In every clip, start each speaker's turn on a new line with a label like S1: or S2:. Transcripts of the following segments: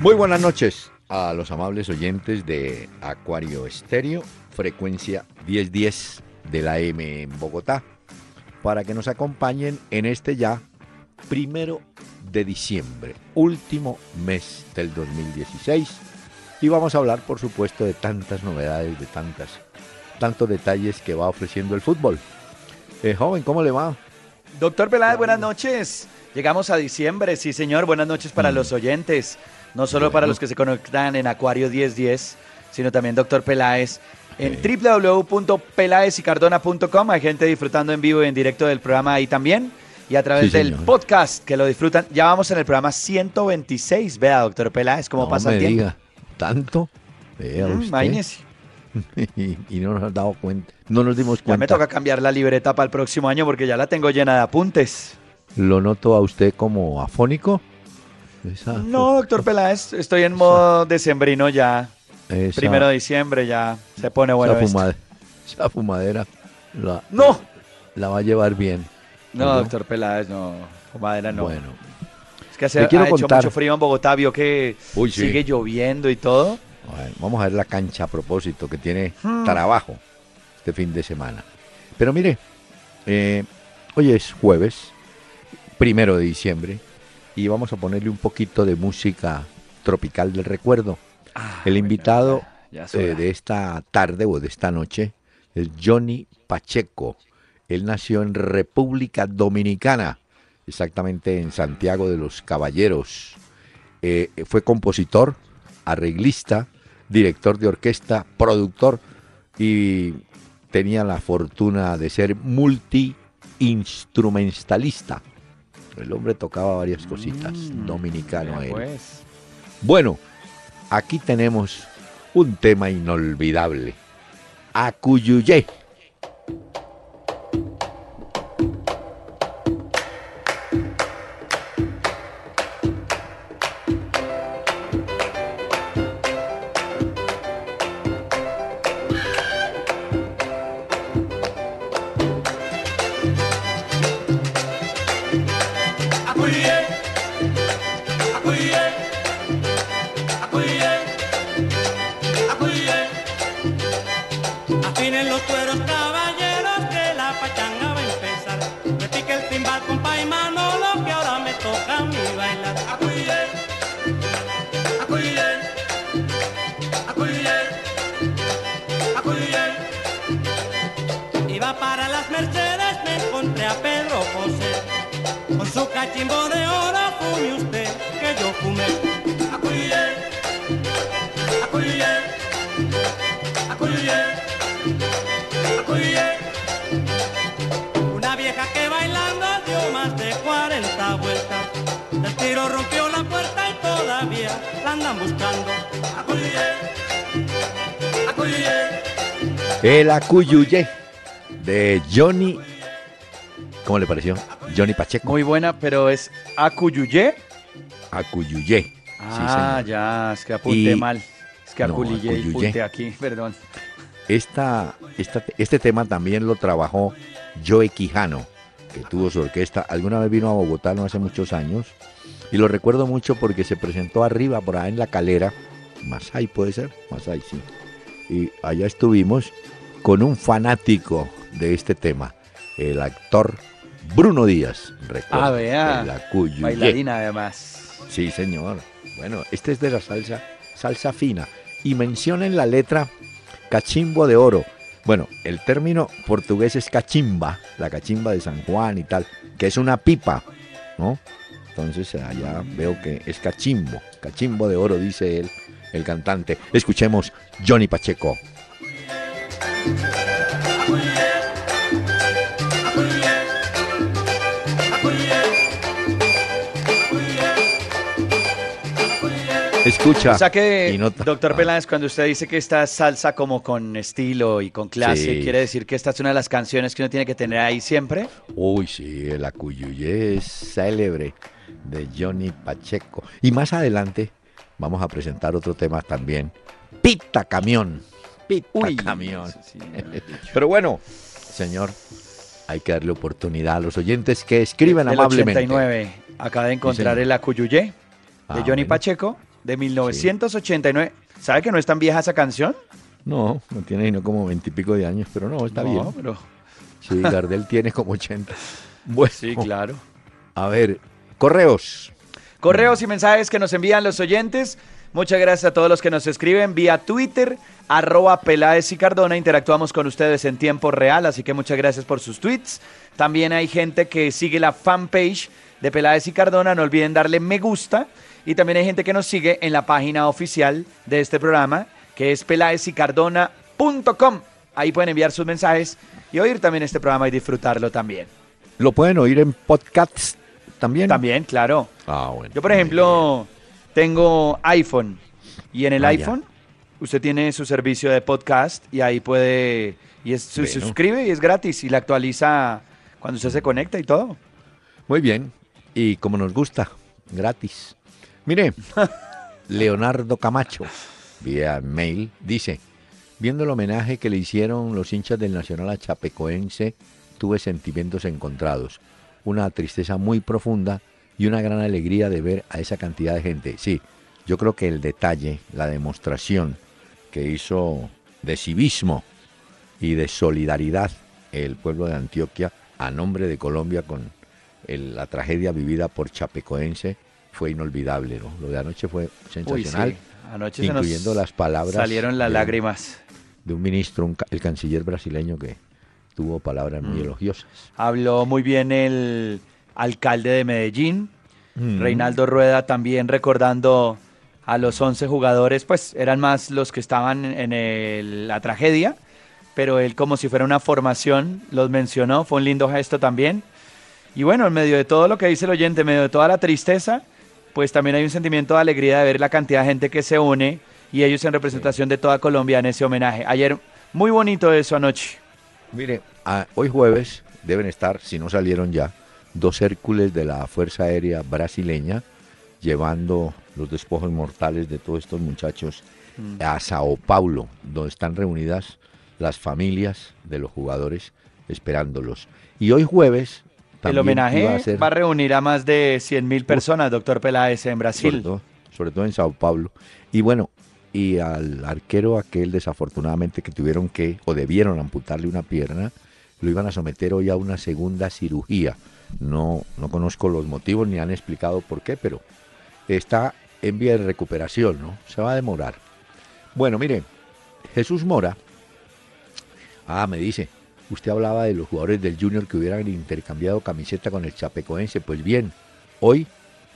S1: Muy buenas noches a los amables oyentes de Acuario Estéreo, frecuencia 1010 de la M en Bogotá, para que nos acompañen en este ya primero de diciembre, último mes del 2016. Y vamos a hablar, por supuesto, de tantas novedades, de tantas, tantos detalles que va ofreciendo el fútbol. Eh, joven, ¿cómo le va?
S2: Doctor Peláez, buenas noches. Llegamos a diciembre, sí señor, buenas noches para
S1: Mm.
S2: los oyentes, no solo para los que se conectan en Acuario 1010, sino también Doctor Peláez en www.pelaezicardona.com. Hay gente disfrutando en vivo y en directo del programa ahí también. Y a través
S1: Sí,
S2: del
S1: señor.
S2: podcast que lo disfrutan. Ya vamos en el programa 126. Vea, doctor Peláez, cómo
S1: No
S2: pasa
S1: me
S2: el tiempo.
S1: diga, ¿tanto? Vea
S2: Mm,
S1: usted. y, y no nos has dado cuenta, no nos dimos
S2: Ya
S1: cuenta.
S2: me toca cambiar la libreta para el próximo año porque ya la tengo llena de apuntes.
S1: Lo noto a usted como afónico.
S2: No, doctor Peláez, estoy en modo decembrino ya.
S1: esa-
S2: Primero de diciembre ya se pone bueno
S1: esa, fumade- esa fumadera la,
S2: ¡No!
S1: la va a llevar bien.
S2: No,
S1: ¿No?
S2: doctor Peláez, no. Madera no.
S1: Bueno,
S2: es que hace,
S1: quiero
S2: ha hecho
S1: contar-
S2: mucho frío en Bogotá, vio que
S1: Uy, sí.
S2: sigue lloviendo y todo.
S1: bueno, vamos a ver la cancha a propósito que tiene
S2: Hmm.
S1: trabajo este fin de semana. Pero mire, eh, hoy es jueves, primero de diciembre, y vamos a ponerle un poquito de música tropical del recuerdo. El invitado eh, de esta tarde o de esta noche es Johnny Pacheco. Él nació en República Dominicana, exactamente en Santiago de los Caballeros. Eh, fue compositor, arreglista, director de orquesta, productor y tenía la fortuna de ser multi-instrumentalista. El hombre tocaba varias cositas,
S2: Mm,
S1: dominicano él.
S2: pues.
S1: Bueno, aquí tenemos un tema inolvidable. Acuyuyé.
S3: Del tiro rompió la puerta y todavía la andan buscando. Acuye, acuye.
S1: El Acuyuyé de Johnny. ¿Cómo le pareció? Johnny Pacheco.
S2: Muy buena, pero es Acuyuyé.
S1: Acuyuyé. Sí,
S2: Ah, ya, es que apunté
S1: Y-
S2: mal. Es que
S1: No,
S2: y
S1: acuyuyé.
S2: apunté aquí, perdón.
S1: Esta, esta- este tema también lo trabajó Joe Quijano, que tuvo su orquesta. Alguna vez vino a Bogotá no hace muchos años. Y lo recuerdo mucho porque se presentó arriba, por ahí en la calera. Masai puede ser, Masai, sí. Y allá estuvimos con un fanático de este tema, el actor Bruno Díaz. recuerdo,
S2: Ah, vea.
S1: Acuyuyé.
S2: Bailarina además.
S1: Sí, señor. Bueno, este es de la salsa, salsa fina. Y menciona en la letra cachimbo de oro. Bueno, el término portugués es cachimba, la cachimba de San Juan y tal, que es una pipa, ¿no? Entonces allá veo que es cachimbo, cachimbo de oro, dice él, el cantante. Escuchemos Johnny Pacheco. escucha.
S2: O sea que,
S1: y no-
S2: doctor
S1: Ah,
S2: Peláez, cuando usted dice que esta es salsa como con estilo y con clase,
S1: Sí.
S2: ¿quiere decir que esta es una de las canciones que uno tiene que tener ahí siempre?
S1: Uy, sí, el Acuyuyé es célebre de Johnny Pacheco. Y más adelante vamos a presentar otro tema también. Pita Camión. Pita Camión.
S2: sí.
S1: Pero bueno, señor, hay que darle oportunidad a los oyentes que escriben
S2: Del
S1: amablemente.
S2: 89. Acaba de encontrar el Acuyuyé de
S1: Ah,
S2: Johnny
S1: bueno.
S2: Pacheco de 1989. ¿Sabe que no es tan vieja esa canción?
S1: No, no tiene sino como veintipico de años, pero no, está
S2: No,
S1: bien.
S2: pero-
S1: Sí, Gardel tiene como 80. Bueno,
S2: Sí, claro.
S1: a ver, correos.
S2: Correos y mensajes que nos envían los oyentes. Muchas gracias a todos los que nos escriben vía Twitter, arroba Peláez y Cardona. Interactuamos con ustedes en tiempo real, así que muchas gracias por sus tweets. También hay gente que sigue la fanpage de Peláez y Cardona. No olviden darle me gusta. Y también hay gente que nos sigue en la página oficial de este programa, que es peláezycardona.com. Ahí pueden enviar sus mensajes y oír también este programa y disfrutarlo también.
S1: Lo pueden oír en podcasts también.
S2: También, claro.
S1: Ah, bueno.
S2: Yo, por ejemplo, tengo iPhone y en el
S1: Ah, ya.
S2: iPhone usted tiene su servicio de podcast y ahí puede, y es, se suscribe y es gratis y la actualiza cuando usted se conecta y todo.
S1: Muy bien. Y como nos gusta, gratis. Mire, Leonardo Camacho, vía mail, dice, viendo el homenaje que le hicieron los hinchas del Nacional a Chapecoense, tuve sentimientos encontrados. Una tristeza muy profunda y una gran alegría de ver a esa cantidad de gente. Sí, yo creo que el detalle, la demostración que hizo de civismo y de solidaridad el pueblo de Antioquia a nombre de Colombia con el- la tragedia vivida por Chapecoense fue inolvidable. ¿no? Lo de anoche fue sensacional,
S2: Uy, sí. Anoche se nos
S1: incluyendo las palabras
S2: salieron las
S1: de-
S2: lágrimas.
S1: de un ministro, un el canciller brasileño que tuvo palabras muy
S2: Mm.
S1: elogiosas.
S2: Habló muy bien el alcalde de Medellín,
S1: Mm.
S2: Reinaldo Rueda también recordando a los 11 jugadores, pues eran más los que estaban en el- la tragedia, pero él como si fuera una formación los mencionó, fue un lindo gesto también. Y bueno, en medio de todo lo que dice el oyente, en medio de toda la tristeza, pues también hay un sentimiento de alegría de ver la cantidad de gente que se une y ellos en representación de toda Colombia en ese homenaje. Ayer, muy bonito eso anoche.
S1: Mire, a- hoy jueves deben estar, si no salieron ya, dos Hércules de la Fuerza Aérea brasileña llevando los despojos mortales de todos estos muchachos
S2: Mm.
S1: a Sao Paulo, donde están reunidas las familias de los jugadores esperándolos. Y hoy jueves
S2: El
S1: también
S2: homenaje
S1: a ser-
S2: va a reunir a más de 100 mil personas, doctor Peláez, en
S1: sobre
S2: Brasil.
S1: todo, sobre todo en Sao Paulo. Y bueno, y al arquero aquel desafortunadamente que tuvieron que o debieron amputarle una pierna, lo iban a someter hoy a una segunda cirugía. No, no conozco los motivos ni han explicado por qué, pero está en vía de recuperación, ¿no? Se va a demorar. Bueno, mire, Jesús Mora, ah, me dice, usted hablaba de los jugadores del Junior que hubieran intercambiado camiseta con el Chapecoense. Pues bien, hoy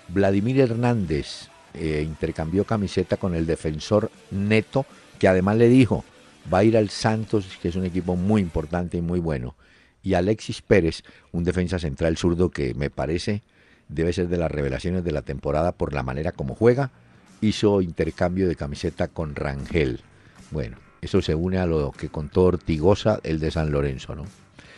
S1: Vladimir Hernández eh, intercambió camiseta con el defensor Neto, que además le dijo, va a ir al Santos, que es un equipo muy importante y muy bueno. Y Alexis Pérez, un defensa central zurdo que me parece debe ser de las revelaciones de la temporada por la manera como juega, hizo intercambio de camiseta con Rangel. Bueno, eso se une a lo que contó Ortigosa, el de San Lorenzo, ¿no?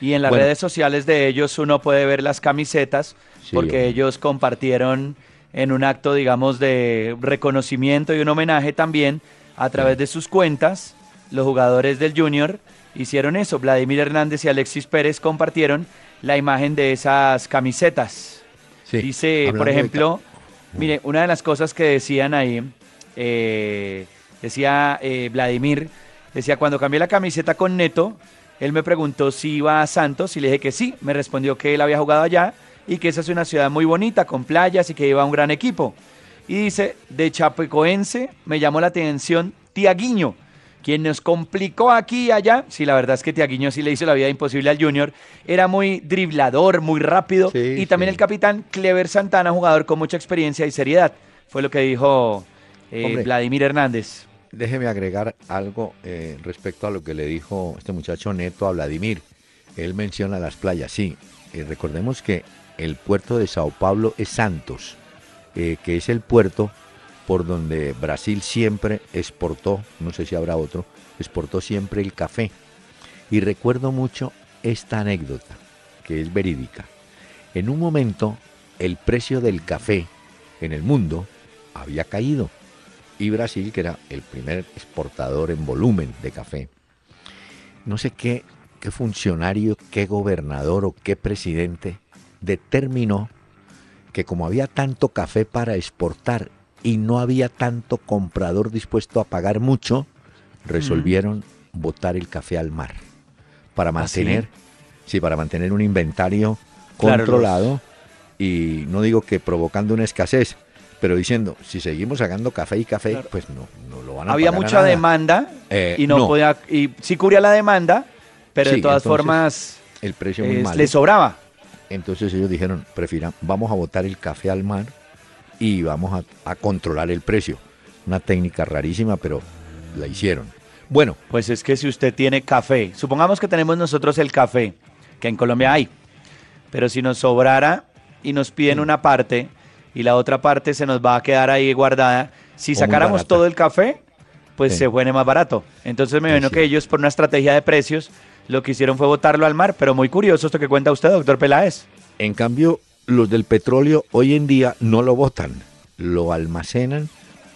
S2: Y en las
S1: Bueno.
S2: redes sociales de ellos uno puede ver las camisetas
S1: Sí,
S2: porque
S1: hombre.
S2: ellos compartieron en un acto, digamos, de reconocimiento y un homenaje también a través de sus cuentas. Los jugadores del Junior hicieron eso. Vladimir Hernández y Alexis Pérez compartieron la imagen de esas camisetas.
S1: Sí,
S2: Dice, por ejemplo, mire, una de las cosas que decían ahí, eh, decía eh, Vladimir, decía, cuando cambié la camiseta con Neto, él me preguntó si iba a Santos y le dije que sí, me respondió que él había jugado allá y que esa es una ciudad muy bonita, con playas y que iba a un gran equipo. Y dice, de Chapecoense me llamó la atención Tiaguiño, quien nos complicó aquí y allá. Sí, la verdad es que Tiaguiño sí le hizo la vida imposible al Junior. Era muy driblador, muy rápido.
S1: Sí,
S2: y también
S1: sí.
S2: el capitán Clever Santana, jugador con mucha experiencia y seriedad. Fue lo que dijo eh,
S1: Hombre.
S2: Vladimir Hernández.
S1: Déjeme agregar algo eh, respecto a lo que le dijo este muchacho Neto a Vladimir. Él menciona las playas, sí. Eh, recordemos que el puerto de Sao Paulo es Santos, eh, que es el puerto por donde Brasil siempre exportó, no sé si habrá otro, exportó siempre el café. Y recuerdo mucho esta anécdota, que es verídica. En un momento, el precio del café en el mundo había caído. Y Brasil, que era el primer exportador en volumen de café, no sé qué, qué funcionario, qué gobernador o qué presidente determinó que como había tanto café para exportar y no había tanto comprador dispuesto a pagar mucho, resolvieron botar el café al mar para ¿Ah, mantener, sí? para mantener un inventario controlado y no digo que provocando una escasez, pero diciendo, si seguimos sacando café y café, pues no, no lo van a
S2: Había mucha demanda eh, y no, podía, y sí cubría la demanda, pero de todas formas
S1: el precio muy
S2: le sobraba.
S1: Entonces ellos dijeron, prefieran, vamos a botar el café al mar y vamos a, a controlar el precio. Una técnica rarísima, pero la hicieron. Bueno.
S2: Pues es que si usted tiene café, supongamos que tenemos nosotros el café, que en Colombia hay, pero si nos sobrara y nos piden una parte y la otra parte se nos va a quedar ahí guardada, si sacáramos todo el café, pues se pone más barato. Entonces me imagino que ellos por una estrategia de precios lo que hicieron fue botarlo al mar, pero muy curioso esto que cuenta usted, doctor Peláez.
S1: En cambio, los del petróleo hoy en día no lo botan, lo almacenan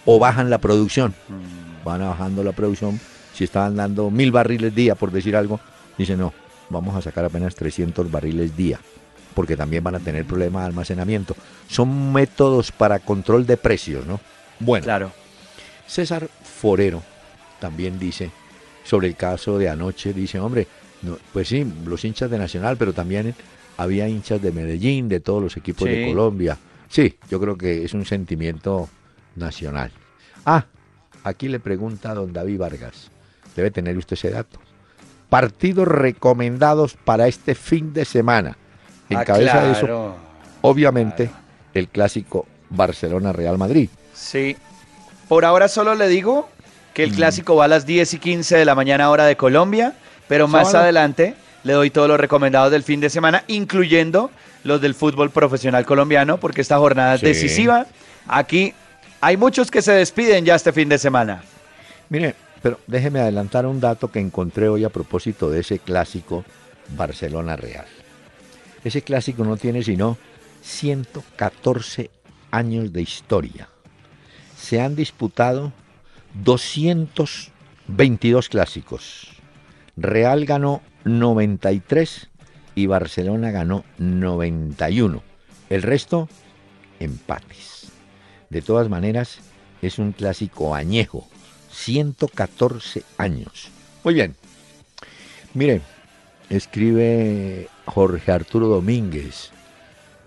S1: o bajan la producción. Mm. Van bajando la producción. Si estaban dando mil barriles día, por decir algo, dicen no, vamos a sacar apenas 300 barriles día, porque también van a tener problemas de almacenamiento. Son métodos para control de precios, ¿no? Bueno,
S2: claro.
S1: César Forero también dice sobre el caso de anoche, dice, hombre, pues sí, los hinchas de Nacional, pero también había hinchas de Medellín, de todos los equipos de Colombia. Sí, yo creo que es un sentimiento nacional. Ah, aquí le pregunta a don David Vargas, debe tener usted ese dato. Partidos recomendados para este fin de semana. En ah, cabeza de eso, obviamente, el clásico Barcelona-Real Madrid.
S2: Sí. Por ahora solo le digo que el mm. clásico va a las 10 y 15 de la mañana hora de Colombia, pero más adelante le doy todos los recomendados del fin de semana, incluyendo los del fútbol profesional colombiano, porque esta jornada es decisiva. Aquí hay muchos que se despiden ya este fin de semana.
S1: Mire, pero déjeme adelantar un dato que encontré hoy a propósito de ese clásico Barcelona Real. Ese clásico no tiene sino 114 años de historia. Se han disputado 222 clásicos. Real ganó 93 y Barcelona ganó 91. El resto, empates. De todas maneras, es un clásico añejo. 114 años. Muy bien. Mire, escribe Jorge Arturo Domínguez.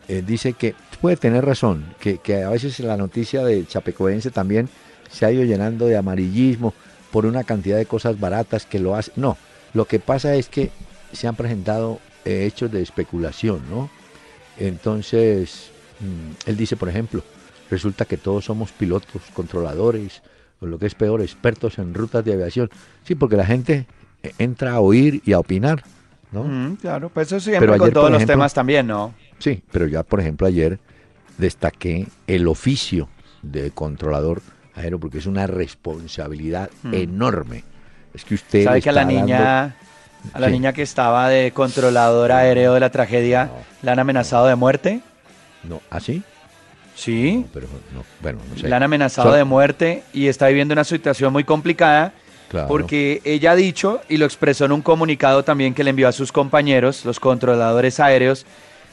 S1: Eh, dice que puede tener razón, que, que, a veces la noticia de Chapecoense también se ha ido llenando de amarillismo por una cantidad de cosas baratas que lo hace. No, lo que pasa es que se han presentado eh, hechos de especulación, ¿no? Entonces, mm, él dice, por ejemplo, resulta que todos somos pilotos, controladores, o lo que es peor, expertos en rutas de aviación. Sí, porque la gente eh, entra a oír y a opinar, ¿no?
S2: Mm, claro, pues eso siempre con todos los temas también, ¿no?
S1: Sí, pero ya, por ejemplo, ayer destaqué el oficio de controlador aéreo porque es una responsabilidad mm. enorme es que usted.
S2: ¿Sabe que a la niña, a la niña que estaba de controlador aéreo de la tragedia, la han amenazado de muerte?
S1: No, ¿así? ¿ah,
S2: sí.
S1: pero no, bueno, no sé.
S2: La han amenazado de muerte y está viviendo una situación muy complicada. Porque ella ha dicho y lo expresó en un comunicado también que le envió a sus compañeros, los controladores aéreos,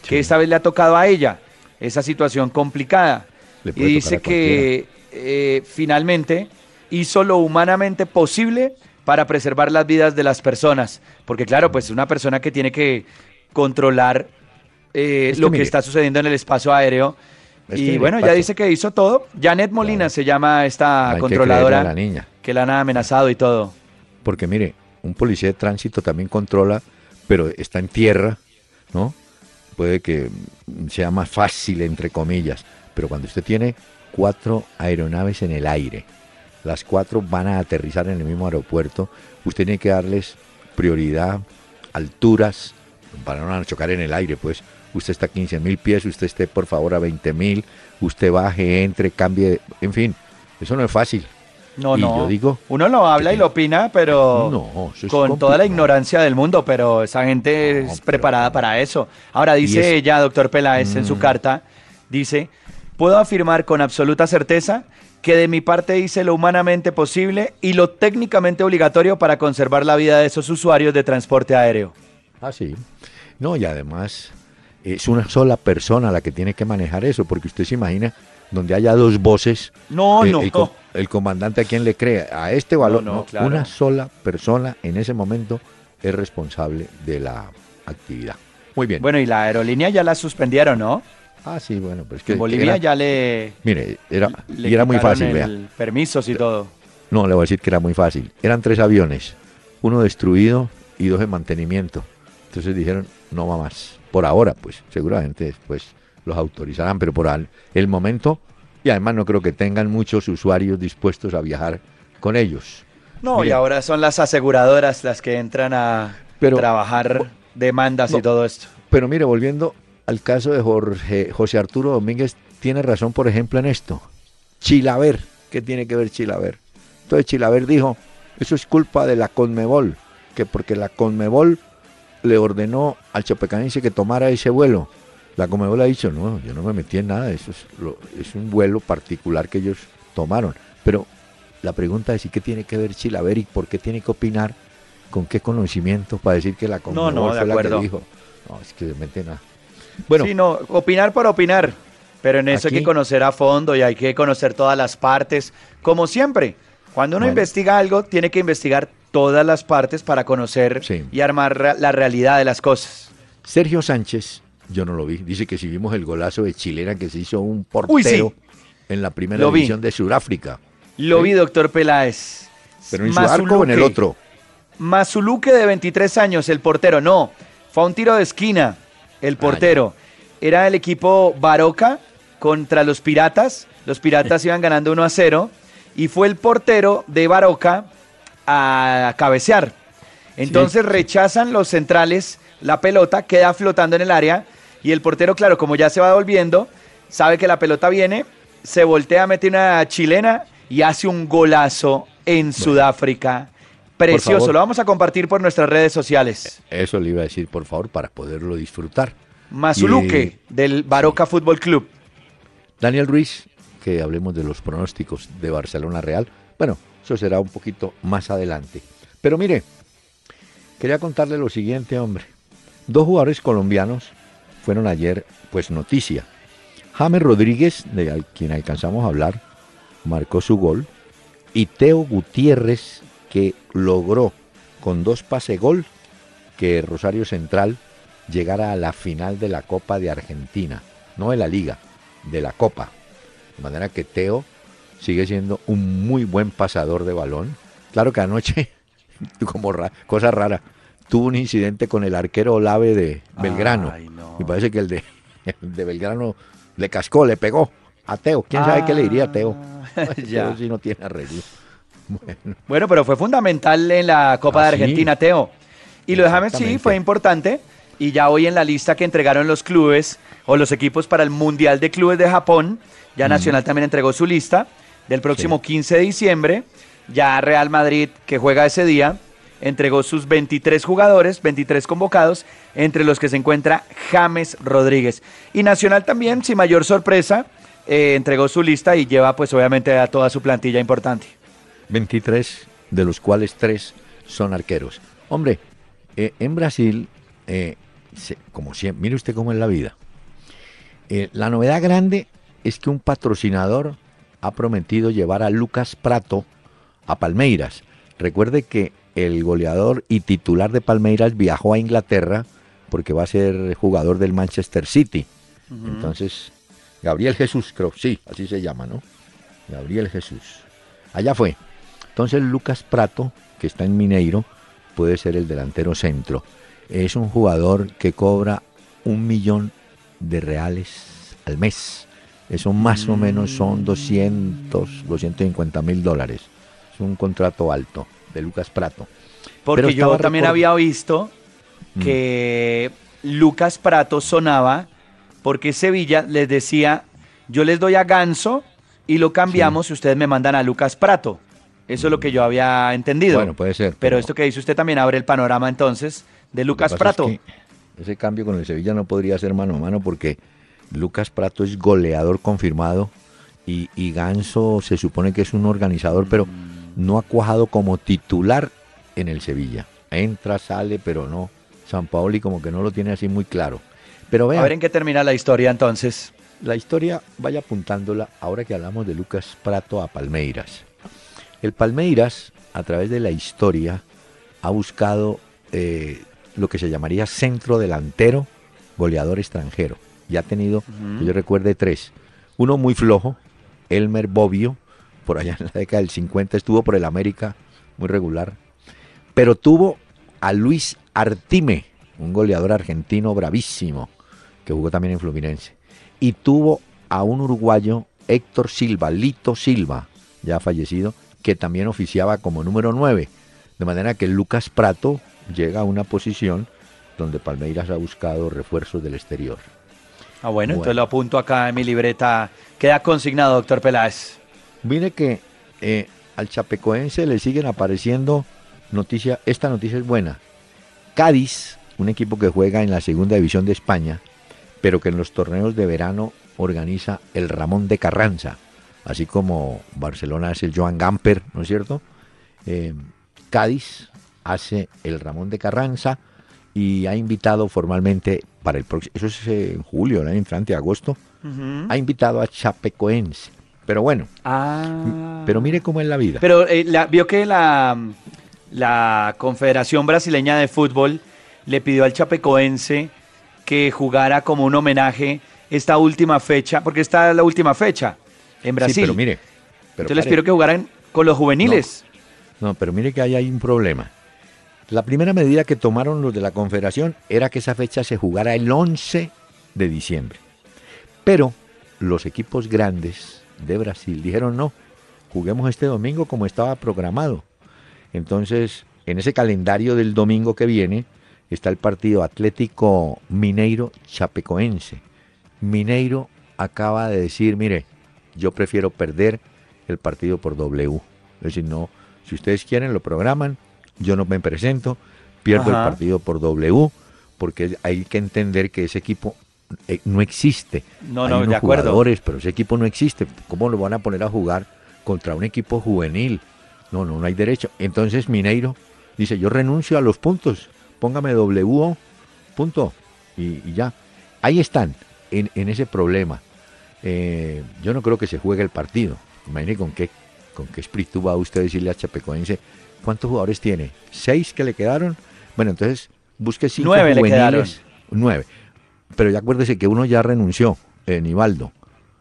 S2: que esta vez le ha tocado a ella esa situación complicada. y dice que eh, finalmente hizo lo humanamente posible para preservar las vidas de las personas. Porque claro, pues una persona que tiene que controlar eh, lo que está sucediendo en el espacio aéreo. y bueno, ya dice que hizo todo. Janet Molina se llama esta controladora.
S1: la niña.
S2: Que la han amenazado y todo.
S1: Porque mire, un policía de tránsito también controla, pero está en tierra, ¿no? Puede que sea más fácil, entre comillas. Pero cuando usted tiene cuatro aeronaves en el aire, las cuatro van a aterrizar en el mismo aeropuerto, usted tiene que darles prioridad, alturas, para no chocar en el aire, pues usted está a 15 mil pies, usted esté por favor a 20 mil, usted baje, entre, cambie, en fin, Eso no es fácil.
S2: No,
S1: Y
S2: no.
S1: yo digo
S2: Uno lo habla y lo opina, pero
S1: No, eso es
S2: con toda la ignorancia del mundo, pero esa gente
S1: No,
S2: es preparada para eso. Ahora dice
S1: es- Mm.
S2: ella, doctor Peláez, en su carta, dice, puedo afirmar con absoluta certeza que de mi parte hice lo humanamente posible y lo técnicamente obligatorio para conservar la vida de esos usuarios de transporte aéreo.
S1: Ah, sí. No, y además es una sola persona la que tiene que manejar eso, porque usted se imagina donde haya dos voces.
S2: No,
S1: eh,
S2: no,
S1: El, co- el comandante a quien le cree, a este valor.
S2: no,
S1: no,
S2: claro.
S1: Una sola persona en ese momento es responsable de la actividad. Muy bien.
S2: Bueno, y la aerolínea ya la suspendieron, ¿no?
S1: Ah, sí, bueno, pero es que
S2: En Bolivia
S1: era-
S2: ya le,
S1: Mire, era,
S2: le
S1: y era muy fácil, vea.
S2: el permisos y todo.
S1: No, le voy a decir que era muy fácil. Eran tres aviones, uno destruido y dos en mantenimiento. Entonces dijeron, no va más. Por ahora, pues, seguramente después los autorizarán, pero por al- el momento, y además no creo que tengan muchos usuarios dispuestos a viajar con ellos.
S2: No, y ahora son las aseguradoras las que entran a
S1: Pero-
S2: trabajar demandas y todo esto.
S1: Pero mire, volviendo al caso de Jorge, José Arturo Domínguez, tiene razón, por ejemplo, en esto. Chilaver, ¿qué tiene que ver Chilaver? Entonces Chilaver dijo, eso es culpa de la Conmebol, que porque la Conmebol le ordenó al chopecanense que tomara ese vuelo. La Conmebol ha dicho, no, yo no me metí en nada, eso es, lo- es un vuelo particular que ellos tomaron. Pero la pregunta es, ¿y qué tiene que ver Chilaver y por qué tiene que opinar? ¿Con qué conocimiento para decir que la Conmebol
S2: no, de
S1: fue la que dijo? No, es que se meten a... Bueno,
S2: sí, no, opinar por opinar, pero en eso hay que conocer a fondo y hay que conocer todas las partes, como siempre. Cuando uno
S1: Bueno.
S2: investiga algo, tiene que investigar todas las partes para conocer
S1: Sí.
S2: y armar la realidad de las cosas.
S1: Sergio Sánchez, yo no lo vi, dice que si vimos el golazo de Chilena que se hizo un
S2: Uy, sí.
S1: portero en la primera
S2: Lo vi.
S1: división de Sudáfrica.
S2: Lo vi, doctor Peláez.
S1: Pero en su arco o en el otro.
S2: Mazuluque de 23 años, el portero, no, fue a un tiro de esquina, el portero. Era el equipo Baroca contra los Piratas, los Piratas iban ganando 1 a 0 y fue el portero de Baroca a cabecear. Entonces rechazan los centrales la pelota, queda flotando en el área y el portero, claro, como ya se va volviendo, sabe que la pelota viene, se voltea, mete una chilena y hace un golazo en Sudáfrica. Precioso, lo vamos a compartir por nuestras redes sociales.
S1: Eso le iba a decir, por favor, para poderlo disfrutar.
S2: Mazuluque del Baroca Fútbol Club.
S1: Daniel Ruiz, que hablemos de los pronósticos de Barcelona Real. Bueno, eso será un poquito más adelante. Pero mire, quería contarle lo siguiente, hombre. Dos jugadores colombianos fueron ayer, pues noticia. James Rodríguez, de quien alcanzamos a hablar, marcó su gol. Y Teo Gutiérrez, que logró con dos pase gol que Rosario Central llegara a la final de la Copa de Argentina, no de la Liga, de la Copa. De manera que Teo sigue siendo un muy buen pasador de balón. Claro que anoche, como ra- cosa rara, tuvo un incidente con el arquero Olave de Belgrano.
S2: Ay, no.
S1: Y parece que el de, el de Belgrano le cascó, le pegó a Teo. ¿Quién sabe qué le diría a Teo?
S2: Ah, ya.
S1: Teo sí no tiene arreglo. Bueno,
S2: Bueno, pero fue fundamental en la Copa
S1: Ah,
S2: de
S1: sí.
S2: Argentina, Teo. Y lo de James sí fue importante. Y ya hoy en la lista que entregaron los clubes o los equipos para el Mundial de Clubes de Japón, ya Nacional también entregó su lista del próximo 15 de diciembre. Ya Real Madrid, que juega ese día, entregó sus 23 jugadores, 23 convocados, entre los que se encuentra James Rodríguez. Y Nacional también, sin mayor sorpresa, eh, entregó su lista y lleva pues obviamente a toda su plantilla importante.
S1: 23, de los cuales 3 son arqueros. Hombre, eh, en Brasil, eh, se- como siempre, mire usted cómo es la vida. Eh, la novedad grande es que un patrocinador ha prometido llevar a Lucas Prato a Palmeiras. Recuerde que el goleador y titular de Palmeiras viajó a Inglaterra porque va a ser jugador del Manchester City. Entonces, Gabriel Jesús, creo, sí, así se llama, ¿no? Gabriel Jesús. Allá fue. Entonces Lucas Prato, que está en Mineiro, puede ser el delantero centro. Es un jugador que cobra un millón de reales al mes. Eso más o menos son 200, 250 mil dólares. Es un contrato alto de Lucas Prato.
S2: Porque
S1: Pero
S2: yo también
S1: record-
S2: había visto que Lucas Prato sonaba porque Sevilla les decía, yo les doy a Ganso y lo cambiamos y ustedes me mandan a Lucas Prato. Eso es lo que yo había entendido.
S1: Bueno, puede ser.
S2: Pero, esto que dice usted también abre el panorama entonces de Lucas Prato.
S1: es que ese cambio con el Sevilla no podría ser mano a mano porque Lucas Prato es goleador confirmado y, y Ganso se supone que es un organizador, pero no ha cuajado como titular en el Sevilla. Entra, sale, pero no. San Paoli como que no lo tiene así muy claro. Pero
S2: a
S1: vean,
S2: ver en qué termina la historia entonces.
S1: la historia vaya apuntándola ahora que hablamos de Lucas Prato a Palmeiras. El Palmeiras, a través de la historia, ha buscado eh, lo que se llamaría centro delantero, goleador extranjero. Y ha tenido, que yo recuerde, tres. Uno muy flojo, Elmer Bobbio, por allá en la década del 50 estuvo por el América, muy regular. Pero tuvo a Luis Artime, un goleador argentino bravísimo, que jugó también en Fluminense. Y tuvo a un uruguayo, Héctor Silva, Lito Silva, ya fallecido, que también oficiaba como número 9. De manera que Lucas Prato llega a una posición donde Palmeiras ha buscado refuerzos del exterior.
S2: Ah, bueno, entonces lo apunto acá en mi libreta. Queda consignado, doctor Peláez.
S1: Mire que eh, al chapecoense le siguen apareciendo noticias. Esta noticia es buena. Cádiz, un equipo que juega en la segunda división de España, pero que en los torneos de verano organiza el Ramón de Carranza, así como Barcelona hace el Joan Gamper, ¿no es cierto? Eh, Cádiz hace el Ramón de Carranza y ha invitado formalmente para el próximo, eso es eh, en julio, el año entrante, agosto, ha invitado a Chapecoense. Pero bueno,
S2: Ah.
S1: pero mire cómo es la vida.
S2: Pero eh, la- vio que la, la Confederación Brasileña de Fútbol le pidió al Chapecoense que jugara como un homenaje esta última fecha, porque esta es la última fecha en Brasil.
S1: Sí, pero mire. Pero
S2: Entonces les
S1: pare.
S2: pidió que jugaran con los juveniles.
S1: No, pero mire que ahí hay un problema. La primera medida que tomaron los de la Confederación era que esa fecha se jugara el 11 de diciembre. Pero los equipos grandes de Brasil dijeron no, juguemos este domingo como estaba programado. Entonces, en ese calendario del domingo que viene está el partido Atlético Mineiro Chapecoense. Mineiro acaba de decir, mire, yo prefiero perder el partido por W. Es decir, no, si ustedes quieren lo programan, yo no me presento, pierdo
S2: Ajá.
S1: el partido por W, porque hay que entender que ese equipo eh, no existe.
S2: No,
S1: Hay
S2: no,
S1: unos
S2: de acuerdo.
S1: jugadores, pero ese equipo no existe. ¿Cómo lo van a poner a jugar contra un equipo juvenil? No, no, no hay derecho. Entonces Mineiro dice, yo renuncio a los puntos, póngame W, punto, y, y ya. Ahí están, en, en ese problema. Eh, yo no creo que se juegue el partido. Imagine con qué, con qué espíritu va usted a decirle a Chapecoense, ¿cuántos jugadores tiene? ¿Seis que le quedaron? Bueno, entonces busque cinco
S2: Nueve le
S1: juveniles.
S2: quedaron.
S1: Nueve. Pero ya acuérdese que uno ya renunció, eh, Nivaldo.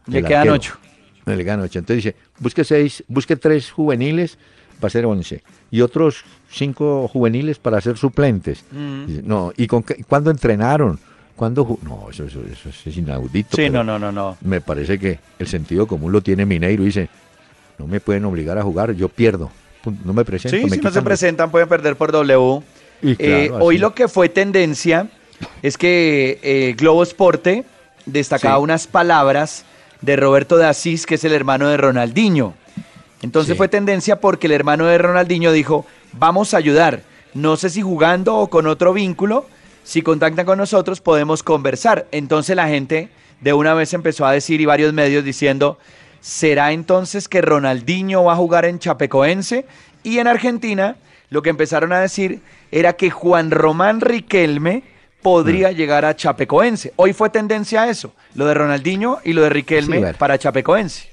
S2: Le quedan
S1: arquero.
S2: ocho.
S1: Le quedan ocho. Entonces dice, busque seis, busque tres juveniles para ser once. Y otros cinco juveniles para ser suplentes.
S2: Mm.
S1: Dice, no, ¿y con qué- cuándo entrenaron? ¿Cuándo ju- No, eso, eso, eso es inaudito.
S2: Sí, no, no, no, no.
S1: Me parece que el sentido común lo tiene Mineiro. Dice, no me pueden obligar a jugar, yo pierdo. No me presento.
S2: Sí,
S1: me
S2: si no se
S1: los-
S2: presentan pueden perder por W.
S1: Y
S2: Eh, hoy lo que fue tendencia es que eh, Globo Esporte destacaba
S1: Sí.
S2: unas palabras de Roberto de Asís, que es el hermano de Ronaldinho. Entonces
S1: Sí.
S2: fue tendencia porque el hermano de Ronaldinho dijo, vamos a ayudar, no sé si jugando o con otro vínculo, si contactan con nosotros podemos conversar. Entonces la gente de una vez empezó a decir y varios medios diciendo, ¿será entonces que Ronaldinho va a jugar en Chapecoense? Y en Argentina lo que empezaron a decir era que Juan Román Riquelme
S1: Mm.
S2: podría llegar a Chapecoense. Hoy fue tendencia a eso, lo de Ronaldinho y lo de Riquelme
S1: Sí,
S2: para Chapecoense.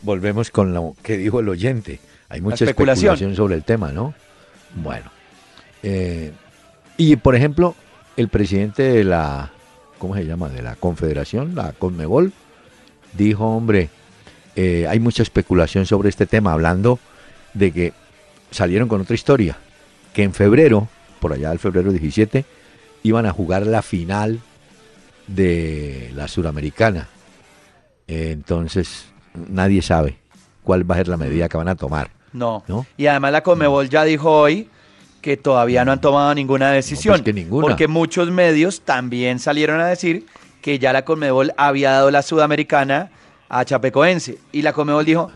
S1: Volvemos con lo que dijo el oyente. Hay mucha
S2: especulación.
S1: especulación. sobre el tema, ¿no? Bueno. eh, y por ejemplo, el presidente de la, ¿cómo se llama? De la Confederación, la Conmebol, dijo, hombre, eh, hay mucha especulación sobre este tema, hablando de que salieron con otra historia, que en febrero, por allá del febrero 17, iban a jugar la final de la Suramericana. Eh, entonces, nadie sabe cuál va a ser la medida que van a tomar.
S2: No.
S1: ¿No?
S2: Y además la Conmebol ya dijo hoy que todavía no han tomado ninguna decisión.
S1: pues ninguna.
S2: Porque muchos medios también salieron a decir que ya la Conmebol había dado la Sudamericana a Chapecoense. Y la Comebol dijo,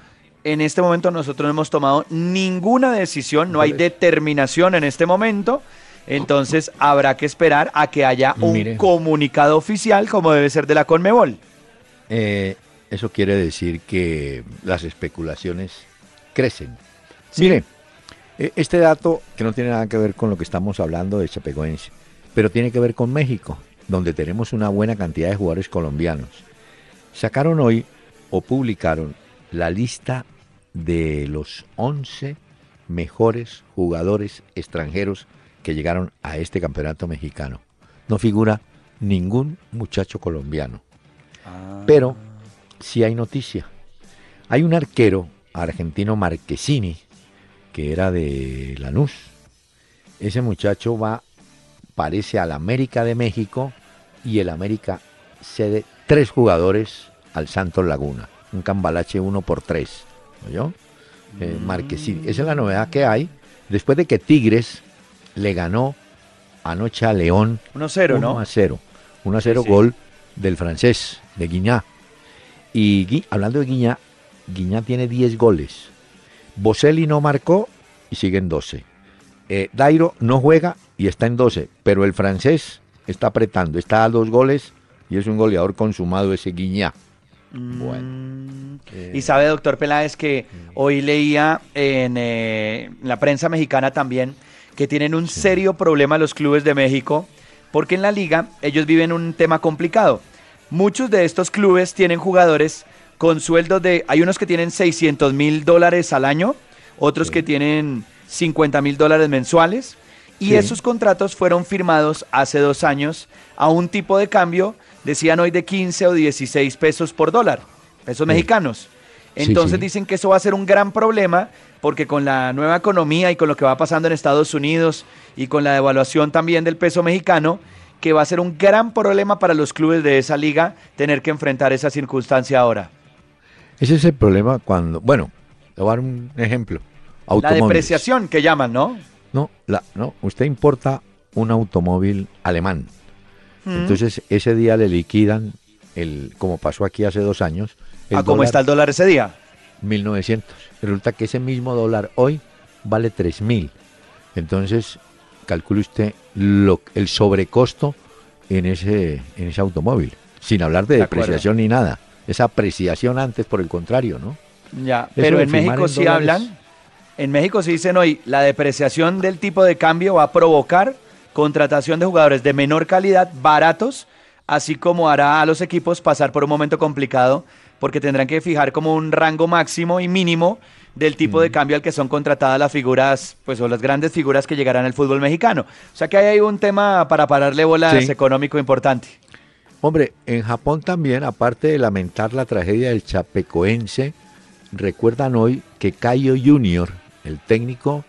S2: en este momento nosotros no hemos tomado ninguna decisión, no hay determinación en este momento. Entonces habrá que esperar a que haya un comunicado oficial como debe ser de la Conmebol.
S1: Eh, eso quiere decir que las especulaciones crecen. Mire, e, este dato que no tiene nada que ver con lo que estamos hablando de Chapecoense, pero tiene que ver con México, donde tenemos una buena cantidad de jugadores colombianos. Sacaron hoy o publicaron la lista de los 11 mejores jugadores extranjeros que llegaron a este campeonato mexicano. No figura ningún muchacho colombiano. Ah. Pero sí hay noticia. Hay un arquero argentino Marquesini, que era de Lanús. Ese muchacho va, parece al América de México y el América cede tres jugadores al Santos Laguna. Un cambalache uno por tres. ¿Oyó? Eh, Marquesini. Esa es la novedad que hay. Después de que Tigres le ganó anoche a León
S2: 1-0, ¿no?
S1: 1 0. 1 0 gol del francés, de Guiñá. Y hablando de Guiñá, Guiñá tiene 10 goles. Boselli no marcó y sigue en 12. Eh, Dairo no juega y está en 12, pero el francés está apretando, está a dos goles y es un goleador consumado ese Guiñá.
S2: Bueno. y sabe, doctor Peláez, que hoy leía en eh, la prensa mexicana también que tienen un serio problema los clubes de México, porque en la liga ellos viven un tema complicado. Muchos de estos clubes tienen jugadores con sueldos de, hay unos que tienen 600 mil dólares al año, otros que tienen 50 mil dólares mensuales, y esos contratos fueron firmados hace dos años a un tipo de cambio, decían hoy de 15 o 16 pesos por dólar, pesos mexicanos. Entonces dicen que eso va a ser un gran problema porque con la nueva economía y con lo que va pasando en Estados Unidos y con la devaluación también del peso mexicano, que va a ser un gran problema para los clubes de esa liga tener que enfrentar esa circunstancia ahora.
S1: Ese es el problema cuando, bueno, le voy a dar un ejemplo.
S2: La depreciación que llaman, ¿no?
S1: No, la, no, usted importa un automóvil alemán. Mm. Entonces ese día le liquidan, el, como pasó aquí hace dos años.
S2: ¿A cómo está el dólar ese día?
S1: 1900. Resulta que ese mismo dólar hoy vale 3000. Entonces, calcule usted lo, el sobrecosto en ese, en ese automóvil, sin hablar de, depreciación ni nada. Esa apreciación antes, por el contrario, ¿no?
S2: Ya, pero en México sí hablan, en México sí dicen hoy, la depreciación del tipo de cambio va a provocar contratación de jugadores de menor calidad, baratos, así como hará a los equipos pasar por un momento complicado porque tendrán que fijar como un rango máximo y mínimo del tipo de cambio al que son contratadas las figuras, pues o las grandes figuras que llegarán al fútbol mexicano. O sea que ahí hay un tema para pararle bolas económico importante.
S1: Hombre, en Japón también, aparte de lamentar la tragedia del chapecoense, recuerdan hoy que Cayo Junior, el técnico,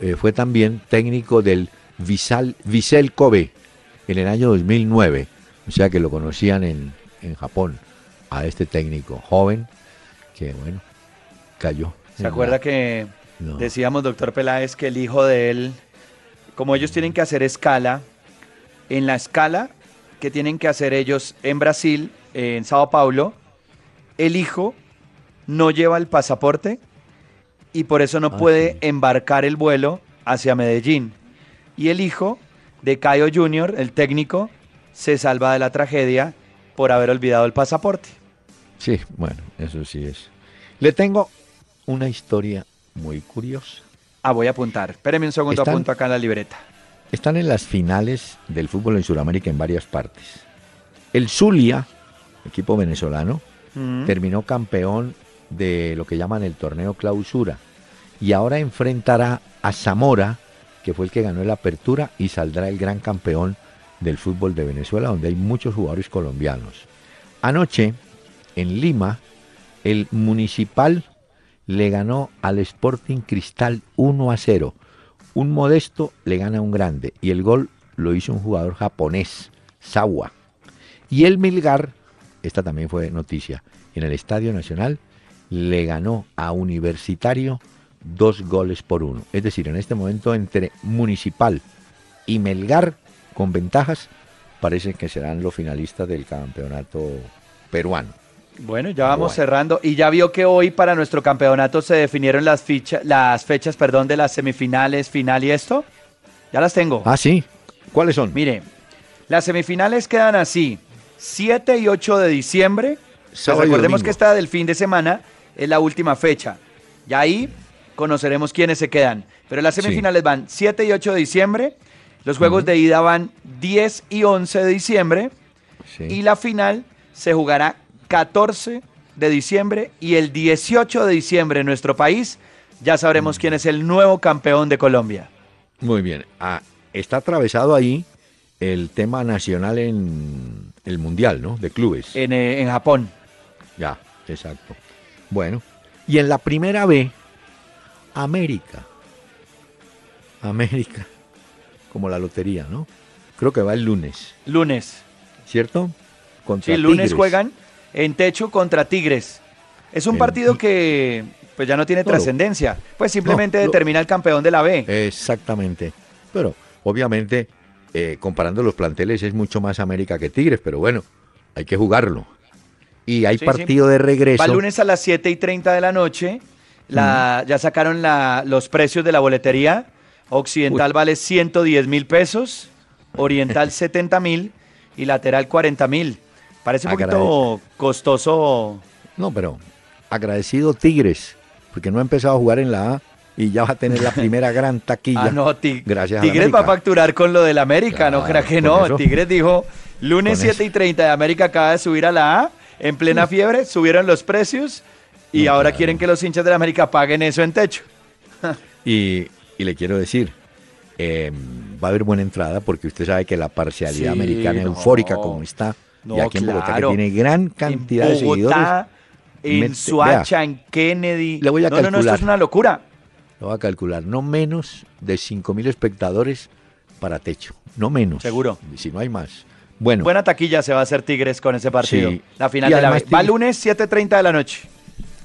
S1: eh, fue también técnico del Visal, Visel Kobe en el año 2009, o sea que lo conocían en, en Japón a este técnico joven que, bueno, cayó.
S2: ¿Se acuerda que decíamos, doctor Peláez, que el hijo de él, como ellos tienen que hacer escala, en la escala que tienen que hacer ellos en Brasil, en Sao Paulo, el hijo no lleva el pasaporte y por eso no ah, puede embarcar el vuelo hacia Medellín. Y el hijo de Cayo Jr., el técnico, se salva de la tragedia por haber olvidado el pasaporte.
S1: Sí, bueno, eso sí es. Le tengo una historia muy curiosa.
S2: Ah, voy a apuntar. Espéreme un segundo, apunto acá en la libreta.
S1: Están en las finales del fútbol en Sudamérica en varias partes. El Zulia, equipo venezolano, mm. terminó campeón de lo que llaman el torneo clausura y ahora enfrentará a Zamora, que fue el que ganó la apertura y saldrá el gran campeón del fútbol de Venezuela, donde hay muchos jugadores colombianos. Anoche, en Lima, el Municipal le ganó al Sporting Cristal 1 a 0. Un modesto le gana a un grande y el gol lo hizo un jugador japonés, Sawa. Y el Milgar, esta también fue noticia, en el Estadio Nacional le ganó a Universitario dos goles por uno. Es decir, en este momento entre Municipal y Melgar con ventajas, parece que serán los finalistas del campeonato peruano.
S2: Bueno, ya vamos
S1: Bueno.
S2: cerrando. Y ya vio que hoy para nuestro campeonato se definieron las, ficha- las fechas perdón, de las semifinales, final y esto. Ya las tengo.
S1: Ah, sí. ¿Cuáles son?
S2: Mire, las semifinales quedan así: 7 y 8 de diciembre. Pues recordemos que esta del fin de semana es la última fecha. Y ahí conoceremos quiénes se quedan. Pero las
S1: Sí.
S2: semifinales van 7 y 8 de diciembre. Los juegos de ida van 10 y 11 de diciembre.
S1: Sí.
S2: Y la final se jugará 14 de diciembre y el 18 de diciembre en nuestro país ya
S1: Mm.
S2: sabremos quién es el nuevo campeón de Colombia.
S1: Muy bien. Ah, está atravesado ahí el tema nacional en el Mundial, ¿no? De clubes.
S2: En, eh, en Japón.
S1: Ya, exacto. Bueno, y en la primera B, América. América. Como la lotería, ¿no? Creo que va el lunes,
S2: Lunes.
S1: ¿cierto? Contra
S2: Sí, el lunes
S1: Tigres.
S2: juegan en techo contra Tigres. Es un partido que pues ya no tiene
S1: No,
S2: trascendencia. Pues simplemente
S1: No,
S2: determina el campeón de la B.
S1: Exactamente. Pero, obviamente, eh, comparando los planteles es mucho más América que Tigres, pero bueno, hay que jugarlo. Y hay
S2: Sí, sí.
S1: partido de regreso.
S2: El lunes a las 7 y 30 de la noche. La, Ya sacaron la- los precios de la boletería. Occidental vale 110 mil pesos, Oriental 70 mil y lateral 40 mil. Parece un poquito costoso.
S1: No, pero agradecido Tigres, porque no ha empezado a jugar en la A y ya va a tener la primera gran taquilla.
S2: Ah, no, Ti-
S1: Gracias
S2: Tigres va a facturar con lo del América, no crea que no.
S1: eso.
S2: Tigres dijo, lunes
S1: Con
S2: 7 y 30 de América acaba de subir a la A, en plena fiebre, subieron los precios y
S1: No,
S2: ahora
S1: claro.
S2: quieren que los hinchas de la América paguen eso en techo.
S1: Y, y le quiero decir, eh, va a haber buena entrada porque usted sabe que la parcialidad
S2: Sí,
S1: americana
S2: no.
S1: eufórica como está,
S2: No,
S1: y aquí en Bogotá
S2: claro.
S1: que tiene gran cantidad
S2: en
S1: de seguidores,
S2: Bogotá, en Suacha, en Kennedy.
S1: Le voy a
S2: no, no, no, esto es una locura.
S1: lo va a calcular, no menos de 5 mil espectadores para techo, no menos.
S2: Seguro.
S1: Si no hay más. Bueno,
S2: Buena taquilla se va a hacer Tigres con ese partido.
S1: Sí.
S2: La final
S1: Y
S2: de la B. Va lunes 7.30 de la noche.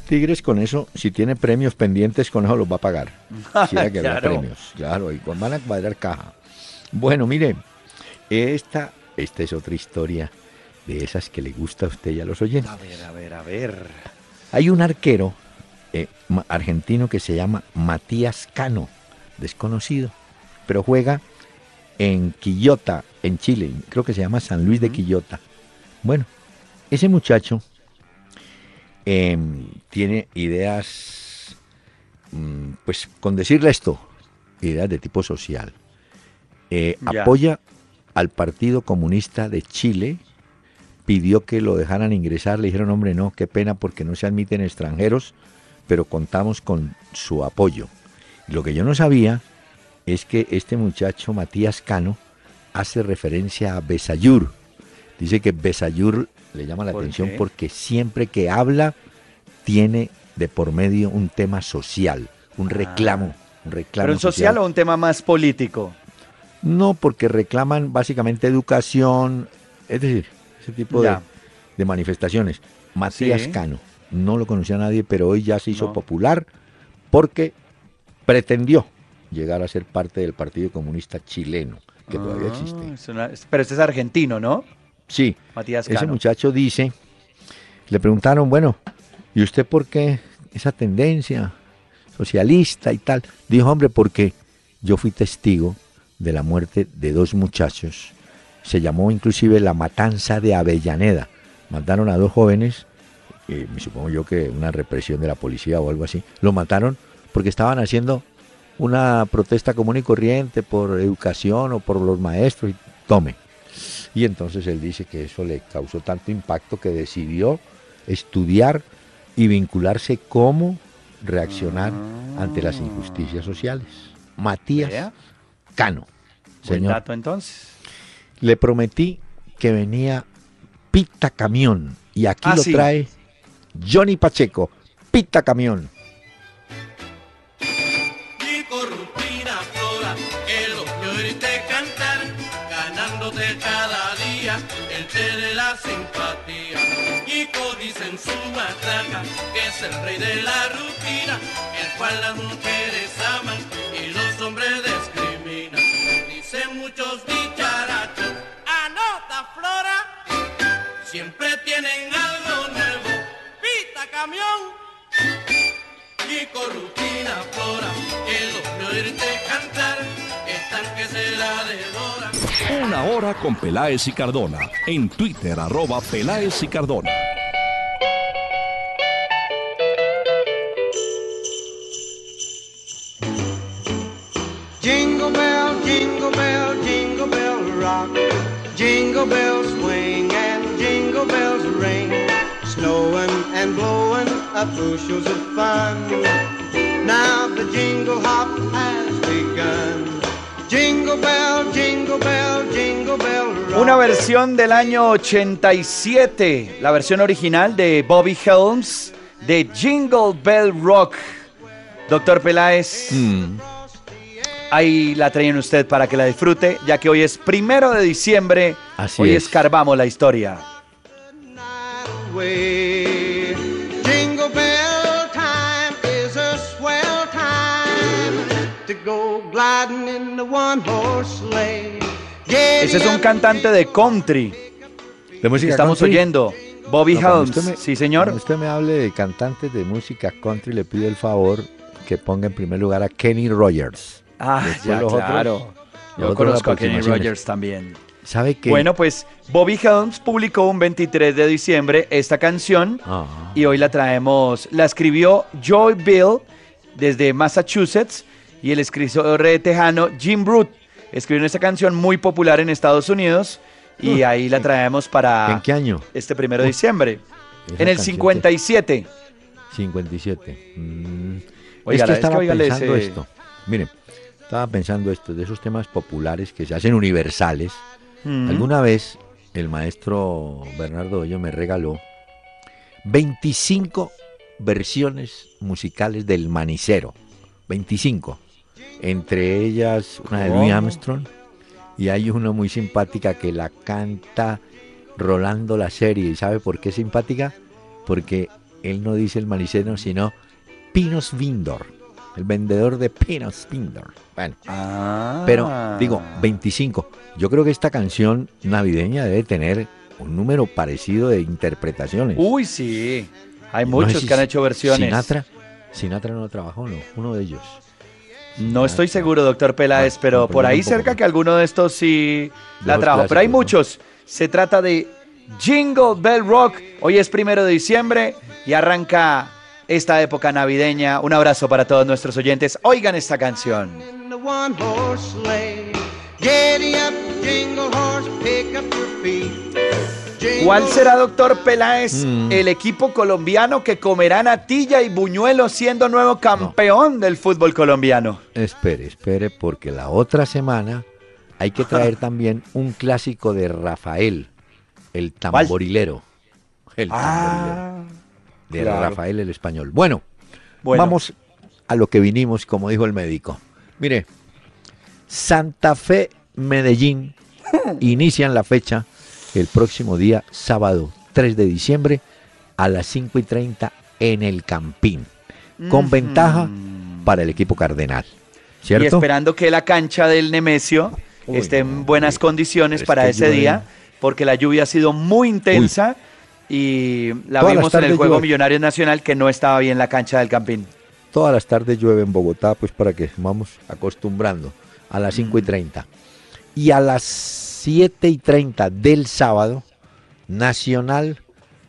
S1: Tigres con eso, si tiene premios pendientes, con eso los va a pagar. Quisiera que haya
S2: Claro.
S1: premios, claro, y con- van a cuadrar caja. Bueno, mire, esta, esta es otra historia de esas que le gusta a usted y a los oyentes.
S2: A ver, a ver, a ver.
S1: Hay un arquero eh, argentino que se llama Matías Cano, desconocido, pero juega en Quillota, en Chile, creo que se llama San Luis de Quillota. Bueno, ese muchacho em, tiene ideas, mm, pues con decirle esto, ideas de tipo social. Eh,
S2: Ya.
S1: apoya al Partido Comunista de Chile, pidió que lo dejaran ingresar, le dijeron, hombre, no, qué pena porque no se admiten extranjeros, pero contamos con su apoyo. Lo que yo no sabía es que este muchacho, Matías Cano, hace referencia a Besayur. Dice que Besayur le llama la
S2: ¿Por
S1: atención
S2: qué?
S1: porque siempre que habla tiene de por medio un tema social, un reclamo, un reclamo
S2: Ah. ¿Pero un social o un tema más político?
S1: no, porque reclaman básicamente educación, es decir, ese tipo de, manifestaciones. Matías
S2: Sí.
S1: Cano, no lo conocía nadie, pero hoy ya se hizo
S2: No.
S1: popular porque pretendió llegar a ser parte del Partido Comunista chileno, que todavía
S2: Ah,
S1: existe.
S2: es una- pero este es argentino, ¿no?
S1: Sí,
S2: Matías
S1: ese
S2: Cano.
S1: muchacho dice, le preguntaron, bueno, ¿y usted por qué esa tendencia socialista y tal? Dijo, hombre, porque yo fui testigo de la muerte de dos muchachos. Se llamó inclusive la matanza de Avellaneda. Mataron a dos jóvenes, eh, me supongo yo que una represión de la policía o algo así. Lo mataron porque estaban haciendo una protesta común y corriente por educación o por los maestros. Y tome. Y entonces él dice que eso le causó tanto impacto que decidió estudiar y vincularse cómo reaccionar ante las injusticias sociales. Matías Cano.
S2: buen
S1: Señor,
S2: dato entonces.
S1: Le prometí que venía Pita Camión y aquí
S2: Ah,
S1: lo
S2: sí.
S1: trae Johnny Pacheco. Pita Camión.
S3: y corruptina flora, que lo que oírte cantar, ganándote cada día el té de la simpatía. Kiko dice en su matraca que es el rey de la rutina, el cual las mujeres aman y los hombres discriminan. Dicen muchos anota flora, siempre tienen algo nuevo camión y con rutina flora, de oírte cantar, están que se la devora.
S4: Una hora con Peláez y Cardona. En Twitter, arroba Peláez y Cardona.
S5: Jingle bells swing and jingle bells ring. Snowing and blowing up bushels of fun. Now the jingle hop has begun. Jingle bell, jingle bell, jingle bell rock.
S2: Una versión del año 87, la versión original de Bobby Helms de Jingle Bell Rock. Doctor Peláez, ahí la traen usted para que la disfrute, ya que hoy es primero de diciembre.
S1: Así
S2: hoy
S1: es.
S2: escarbamos la historia. Ese es un cantante de country
S1: De música
S2: estamos
S1: country.
S2: oyendo. Bobby
S1: No,
S2: Helms.
S1: me-
S2: sí, señor.
S1: Cuando usted me hable de cantantes de música country, le pido el favor que ponga en primer lugar a Kenny Rogers.
S2: Ah,
S1: Después
S2: ya,
S1: los otros-
S2: claro.
S1: los
S2: Yo
S1: otros
S2: conozco a Kenny. Rogers también.
S1: ¿Sabe qué?
S2: Bueno, pues Bobby Helms publicó un 23 de diciembre esta canción
S1: Ah.
S2: y hoy la traemos. La escribió Joy Bill desde Massachusetts y el escritor tejano Jim Root escribió esta canción muy popular en Estados Unidos y
S1: Uh,
S2: ahí la traemos para
S1: ¿En qué año?
S2: este primero de diciembre. En el
S1: canción
S2: 57.
S1: 57. Mm.
S2: Oiga,
S1: es que
S2: es que
S1: estaba pensando
S2: ese-
S1: esto. Mire, estaba pensando esto, de esos temas populares que se hacen universales.
S2: Mm.
S1: Alguna vez el maestro Bernardo Hoyo me regaló 25 versiones musicales del Manicero. 25. Entre ellas una de Louis
S2: ¿Cómo?
S1: Armstrong. Y hay una muy simpática que la canta Rolando la serie. ¿Y sabe por qué es simpática? Porque él no dice el manicero, sino Pinos Vindor. El vendedor de Pinos Vindor. Bueno.
S2: Ah.
S1: Pero digo, 25. Yo creo que esta canción navideña debe tener un número parecido de interpretaciones.
S2: Uy, sí. Hay
S1: No
S2: muchos
S1: si
S2: que han hecho versiones.
S1: Sinatra, Sinatra no trabajó, no, uno de ellos.
S2: No estoy seguro, doctor Peláez,
S1: Bueno,
S2: pero por ahí cerca
S1: ¿no?
S2: que alguno de estos sí
S1: De
S2: la trajo. Pero hay muchos. Se trata de Jingle Bell Rock. Hoy es primero de diciembre y arranca esta época navideña. Un abrazo para todos nuestros oyentes. Oigan esta canción. ¿Cuál será, doctor Peláez,
S1: Mm.
S2: el equipo colombiano que comerá natilla y buñuelo siendo nuevo campeón del fútbol colombiano?
S1: Espere, espere, porque la otra semana hay que traer también un clásico de Rafael, el tamborilero. El tamborilero. de
S2: Ah, claro.
S1: Rafael el español. Bueno,
S2: Bueno.
S1: vamos a lo que vinimos, como dijo el médico. Mire, Santa Fe, Medellín, inician la fecha el próximo día, sábado 3 de diciembre, a las 5 y 30 en el Campín, con ventaja para el equipo cardenal.
S2: Y
S1: ¿Cierto?
S2: esperando que la cancha del Nemesio
S1: Uy,
S2: esté en buenas
S1: uy.
S2: condiciones para ese día, porque la lluvia ha sido muy intensa y la
S1: Todas
S2: vimos en el Juego
S1: llueve.
S2: Millonario Nacional que no estaba bien la cancha del Campín.
S1: Todas las tardes llueve en Bogotá, pues para que vamos acostumbrando a las 5 y 30. Y a las 7 y 30 del sábado, Nacional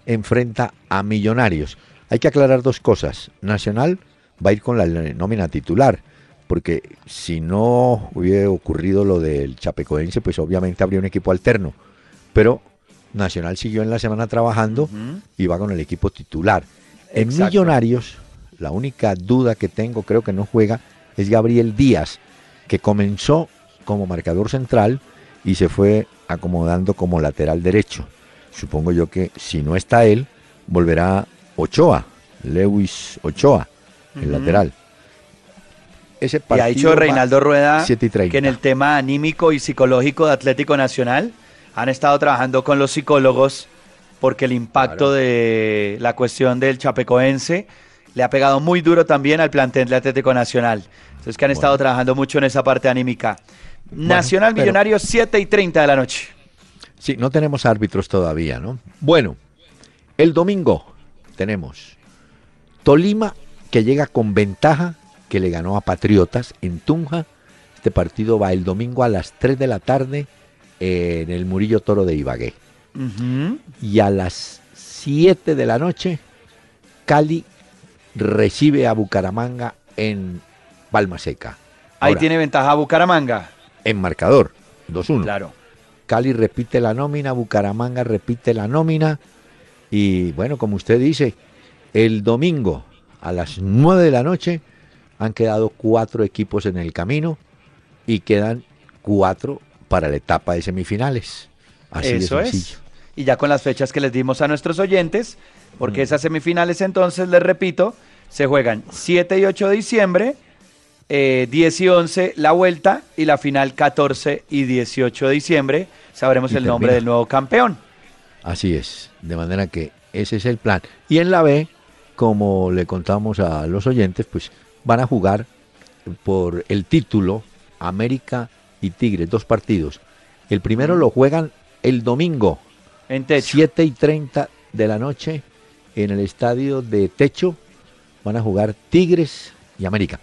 S1: enfrenta a Millonarios. Hay que aclarar dos cosas. Nacional va a ir con la nómina titular, porque si no hubiera ocurrido lo del Chapecoense, pues obviamente habría un equipo alterno. Pero Nacional siguió en la semana trabajando y va con el equipo titular. En. Millonarios, la única duda que tengo, creo que no juega, es Gabriel Díaz, que comenzó como marcador central y se fue acomodando como lateral derecho. Supongo yo que si no está él, volverá Ochoa, Lewis Ochoa, el lateral. Ese
S2: Y ha dicho Reinaldo Rueda
S1: 7 y 30.
S2: que en el tema anímico y psicológico de Atlético Nacional han estado trabajando con los psicólogos porque el impacto
S1: Claro.
S2: de la cuestión del chapecoense le ha pegado muy duro también al plantel de Atlético Nacional. Entonces que han estado trabajando mucho en esa parte anímica. Nacional Millonarios 7 y 30 de la noche.
S1: Sí, no tenemos árbitros todavía, ¿no? Bueno, el domingo tenemos Tolima, que llega con ventaja, que le ganó a Patriotas en Tunja. Este partido va el domingo a las 3 de la tarde en el Murillo Toro de Ibagué. Y a las 7 de la noche, Cali recibe a Bucaramanga en Palma Seca.
S2: Ahí
S1: Ahora,
S2: tiene ventaja Bucaramanga.
S1: En marcador, 2-1.
S2: Claro.
S1: Cali repite la nómina, Bucaramanga repite la nómina. Y bueno, como usted dice, el domingo a las 9 de la noche han quedado cuatro equipos en el camino y quedan cuatro para la etapa de semifinales. Así
S2: Eso
S1: de
S2: es.
S1: sencillo.
S2: Y ya con las fechas que les dimos a nuestros oyentes,
S1: Mm.
S2: porque esas semifinales entonces, les repito, se juegan 7 y 8 de diciembre, eh, 10 y 11 la vuelta y la final 14 y 18 de diciembre. Sabremos
S1: Y
S2: el nombre del nuevo campeón.
S1: Así es. De manera que ese es el plan. Y en la B, como le contamos a los oyentes, pues van a jugar por el título América y Tigres, dos partidos. El primero lo juegan el domingo,
S2: En techo.
S1: 7 y 30 de la noche, en el estadio de Techo. Van a jugar Tigres y América.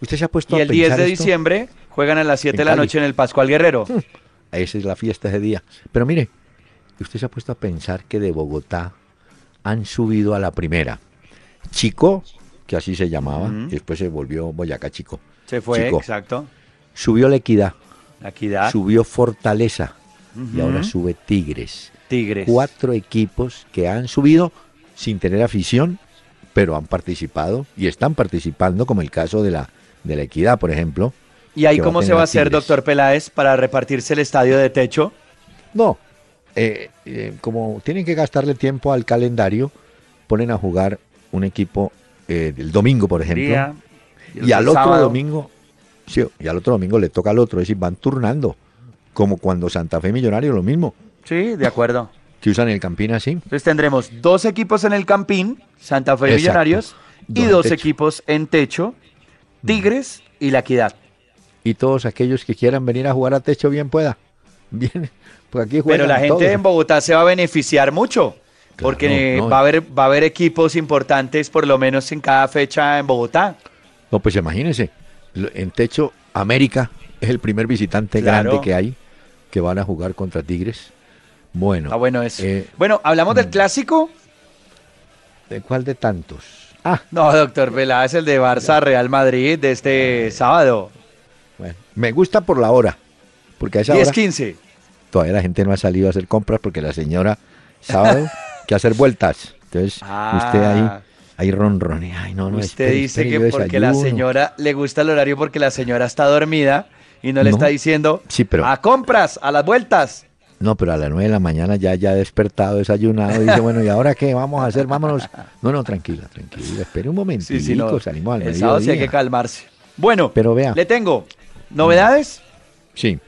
S1: ¿Usted se ha puesto
S2: Y
S1: a
S2: el 10
S1: pensar
S2: de
S1: esto?
S2: diciembre juegan a las 7
S1: En
S2: de la
S1: Cali.
S2: noche en el Pascual Guerrero.
S1: Esa es la fiesta ese día. Pero mire, usted se ha puesto a pensar que de Bogotá han subido a la primera. Chico, que así se llamaba, y después se volvió Boyacá Chico.
S2: Se fue,
S1: Chico.
S2: exacto.
S1: Subió la Equidad,
S2: La Equidad,
S1: subió Fortaleza y ahora sube Tigres.
S2: Tigres.
S1: Cuatro equipos que han subido sin tener afición, pero han participado y están participando, como el caso de la, de la Equidad, por ejemplo.
S2: ¿Y ahí cómo se va a hacer,
S1: Tigres.
S2: doctor Peláez, para repartirse el estadio de techo?
S1: No, eh, eh, como tienen que gastarle tiempo al calendario, ponen a jugar un equipo eh, el domingo, por ejemplo,
S2: Día,
S1: y al otro
S2: sábado.
S1: domingo, sí, y al otro domingo le toca al otro, es decir, van turnando, como cuando Santa Fe Millonario, lo mismo,
S2: Sí, de acuerdo.
S1: que usan el Campín así.
S2: Entonces tendremos dos equipos en el Campín, Santa Fe
S1: Exacto.
S2: Millonarios, y
S1: Dos
S2: equipos en techo, Tigres y La Equidad.
S1: Y todos aquellos que quieran venir a jugar a techo, bien pueda. Bien, pues aquí juegan
S2: Pero la gente
S1: todos.
S2: en Bogotá se va a beneficiar mucho,
S1: Claro,
S2: porque
S1: no.
S2: va, a haber, va a haber equipos importantes por lo menos en cada fecha en Bogotá.
S1: No, pues imagínense, en techo América es el primer visitante
S2: Claro.
S1: grande que hay que van a jugar contra Tigres. Bueno,
S2: Ah, bueno, eso.
S1: eh,
S2: bueno, ¿hablamos
S1: mm.
S2: del clásico?
S1: ¿de cuál de tantos? Ah,
S2: No, doctor Peláez, el de Barça Real Madrid de este sábado.
S1: bueno, me gusta por la hora, porque a esa hora
S2: 10-15.
S1: todavía la gente no ha salido a hacer compras porque la señora sábado que hacer vueltas. Entonces,
S2: Ah.
S1: usted ahí ahí ronronea, ay no, no,
S2: Usted
S1: espere,
S2: dice
S1: espere,
S2: que porque la
S1: desayuno".
S2: señora le gusta el horario porque la señora está dormida y no le está diciendo
S1: Sí, pero
S2: a compras, a las vueltas.
S1: No, pero a las 9 de la mañana ya ya despertado, desayunado, dice, bueno, ¿y ahora qué vamos a hacer? Vámonos. No, no, tranquila, tranquila, espere un momentito,
S2: Sí, sí, no.
S1: salimos al
S2: El sábado sí hay que calmarse. Bueno,
S1: Pero vea.
S2: le tengo novedades.
S1: Sí,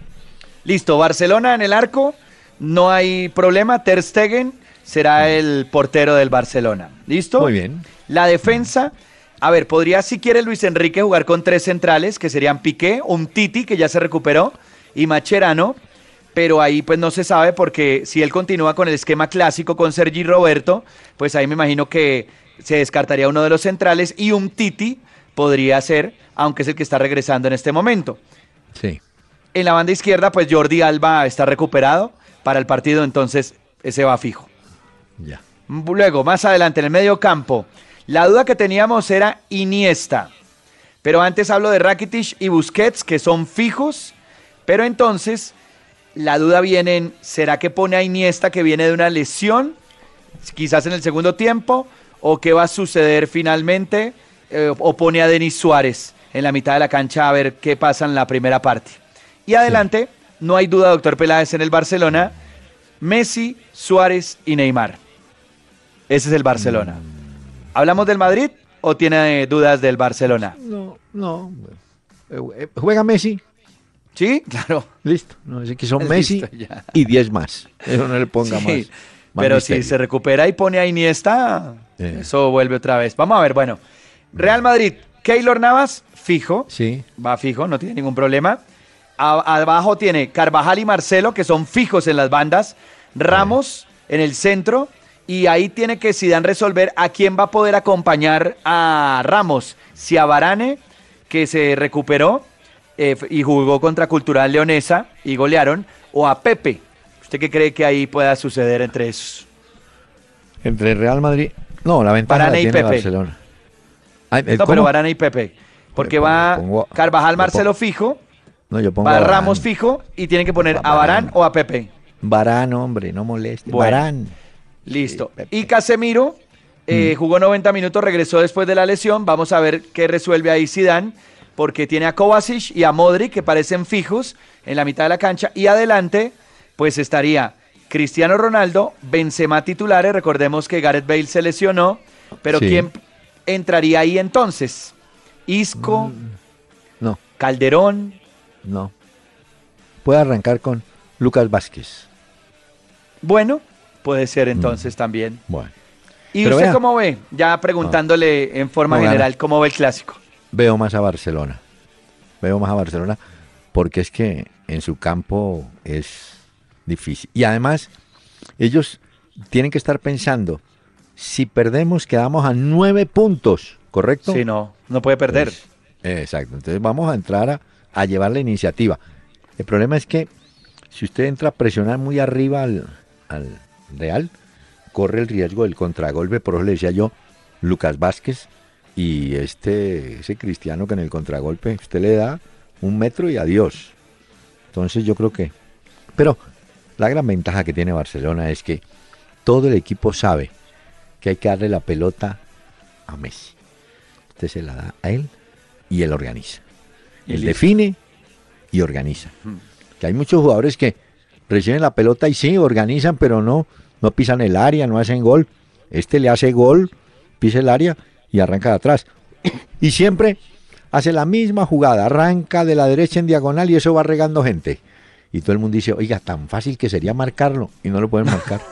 S2: Listo, Barcelona en el arco, no hay problema. Ter Stegen será el portero del Barcelona. ¿Listo?
S1: muy bien.
S2: La defensa, a ver, podría si quiere Luis Enrique jugar con tres centrales, que serían Piqué, un Titi, que ya se recuperó, y Macherano, pero ahí pues no se sabe porque si él continúa con el esquema clásico con Sergi Roberto, pues ahí me imagino que se descartaría uno de los centrales y un Titi podría ser, aunque es el que está regresando en este momento.
S1: Sí.
S2: En la banda izquierda, pues Jordi Alba está recuperado para el partido, entonces ese va fijo.
S1: Ya.
S2: Luego, más adelante, en el medio campo, la duda que teníamos era Iniesta. Pero antes hablo de Rakitic y Busquets, que son fijos. Pero entonces, la duda viene en, ¿será que pone a Iniesta que viene de una lesión? Quizás en el segundo tiempo. ¿O qué va a suceder finalmente? Eh, ¿O pone a Denis Suárez en la mitad de la cancha a ver qué pasa en la primera parte? Y adelante, no hay duda, doctor Peláez, en el Barcelona. Messi, Suárez y Neymar. Ese es el Barcelona. ¿Hablamos del Madrid o tiene dudas del Barcelona?
S1: No, no. Eh, eh, Juega Messi,
S2: ¿Sí? Claro.
S1: listo. No, es que son
S2: Listo,
S1: Messi
S2: ya.
S1: y 10 más. Eso no le ponga
S2: Sí,
S1: más. más
S2: Pero
S1: misterio.
S2: si se recupera y pone a Iniesta,
S1: Eh.
S2: eso vuelve otra vez. Vamos a ver, bueno. Real Madrid, Keylor Navas, fijo.
S1: Sí,
S2: Va fijo, no tiene ningún problema. A- abajo tiene Carvajal y Marcelo, que son fijos en las bandas. Ramos en el centro. Y ahí tiene que Zidane resolver a quién va a poder acompañar a Ramos. Si a Varane, que se recuperó eh, y jugó contra Cultural Leonesa y golearon, o a Pepe. ¿Usted qué cree que ahí pueda suceder entre esos?
S1: Entre Real Madrid. No, la ventaja
S2: Varane
S1: la
S2: y
S1: tiene
S2: Pepe.
S1: Barcelona. Ay, eh,
S2: No,
S1: ¿cómo?
S2: pero Varane y Pepe. Porque
S1: pongo-
S2: va
S1: pongo-
S2: Carvajal, Marcelo fijo,
S1: No, yo pongo
S2: va. Ramos fijo y tienen que poner
S1: A
S2: Varane. o a Pepe.
S1: Varane, hombre, no moleste.
S2: Bueno.
S1: Varane.
S2: Listo.
S1: Sí. Mm.
S2: Y Casemiro eh, jugó 90 minutos, regresó después de la lesión. Vamos a ver qué resuelve ahí Zidane, porque tiene a Kovacic y a Modric que parecen fijos en la mitad de la cancha y adelante pues estaría Cristiano Ronaldo, Benzema titulares, recordemos que Gareth Bale se lesionó, pero
S1: Sí.
S2: ¿quién entraría ahí entonces? Isco,
S1: No,
S2: Calderón,
S1: no. Puede arrancar con Lucas Vázquez.
S2: bueno, puede ser entonces también.
S1: Bueno.
S2: ¿Y
S1: Mm. Pero
S2: usted
S1: vea.
S2: cómo ve? Ya preguntándole en forma
S1: No,
S2: general, ¿cómo ve el clásico?
S1: Veo más a Barcelona. Veo más a Barcelona porque es que en su campo es difícil. Y además, ellos tienen que estar pensando, si perdemos quedamos a nueve puntos, ¿correcto?
S2: Sí, no, no puede perder.
S1: Pues, exacto. Entonces vamos a entrar a, a llevar la iniciativa. El problema es que si usted entra a presionar muy arriba al, al Real, corre el riesgo del contragolpe. Por eso le decía yo, Lucas Vázquez y este ese cristiano que en el contragolpe usted le da un metro y adiós. Entonces yo creo que... Pero la gran ventaja que tiene Barcelona es que todo el equipo sabe que hay que darle la pelota a Messi. Usted se la da a él y él organiza.
S2: Y
S1: Él
S2: listo.
S1: define y organiza. Que hay muchos jugadores que reciben la pelota y sí, organizan, pero no, no pisan el área, no hacen gol. Este le hace gol, pisa el área y arranca de atrás. Y siempre hace la misma jugada, arranca de la derecha en diagonal y eso va regando gente. Y todo el mundo dice, oiga, tan fácil que sería marcarlo y no lo pueden marcar.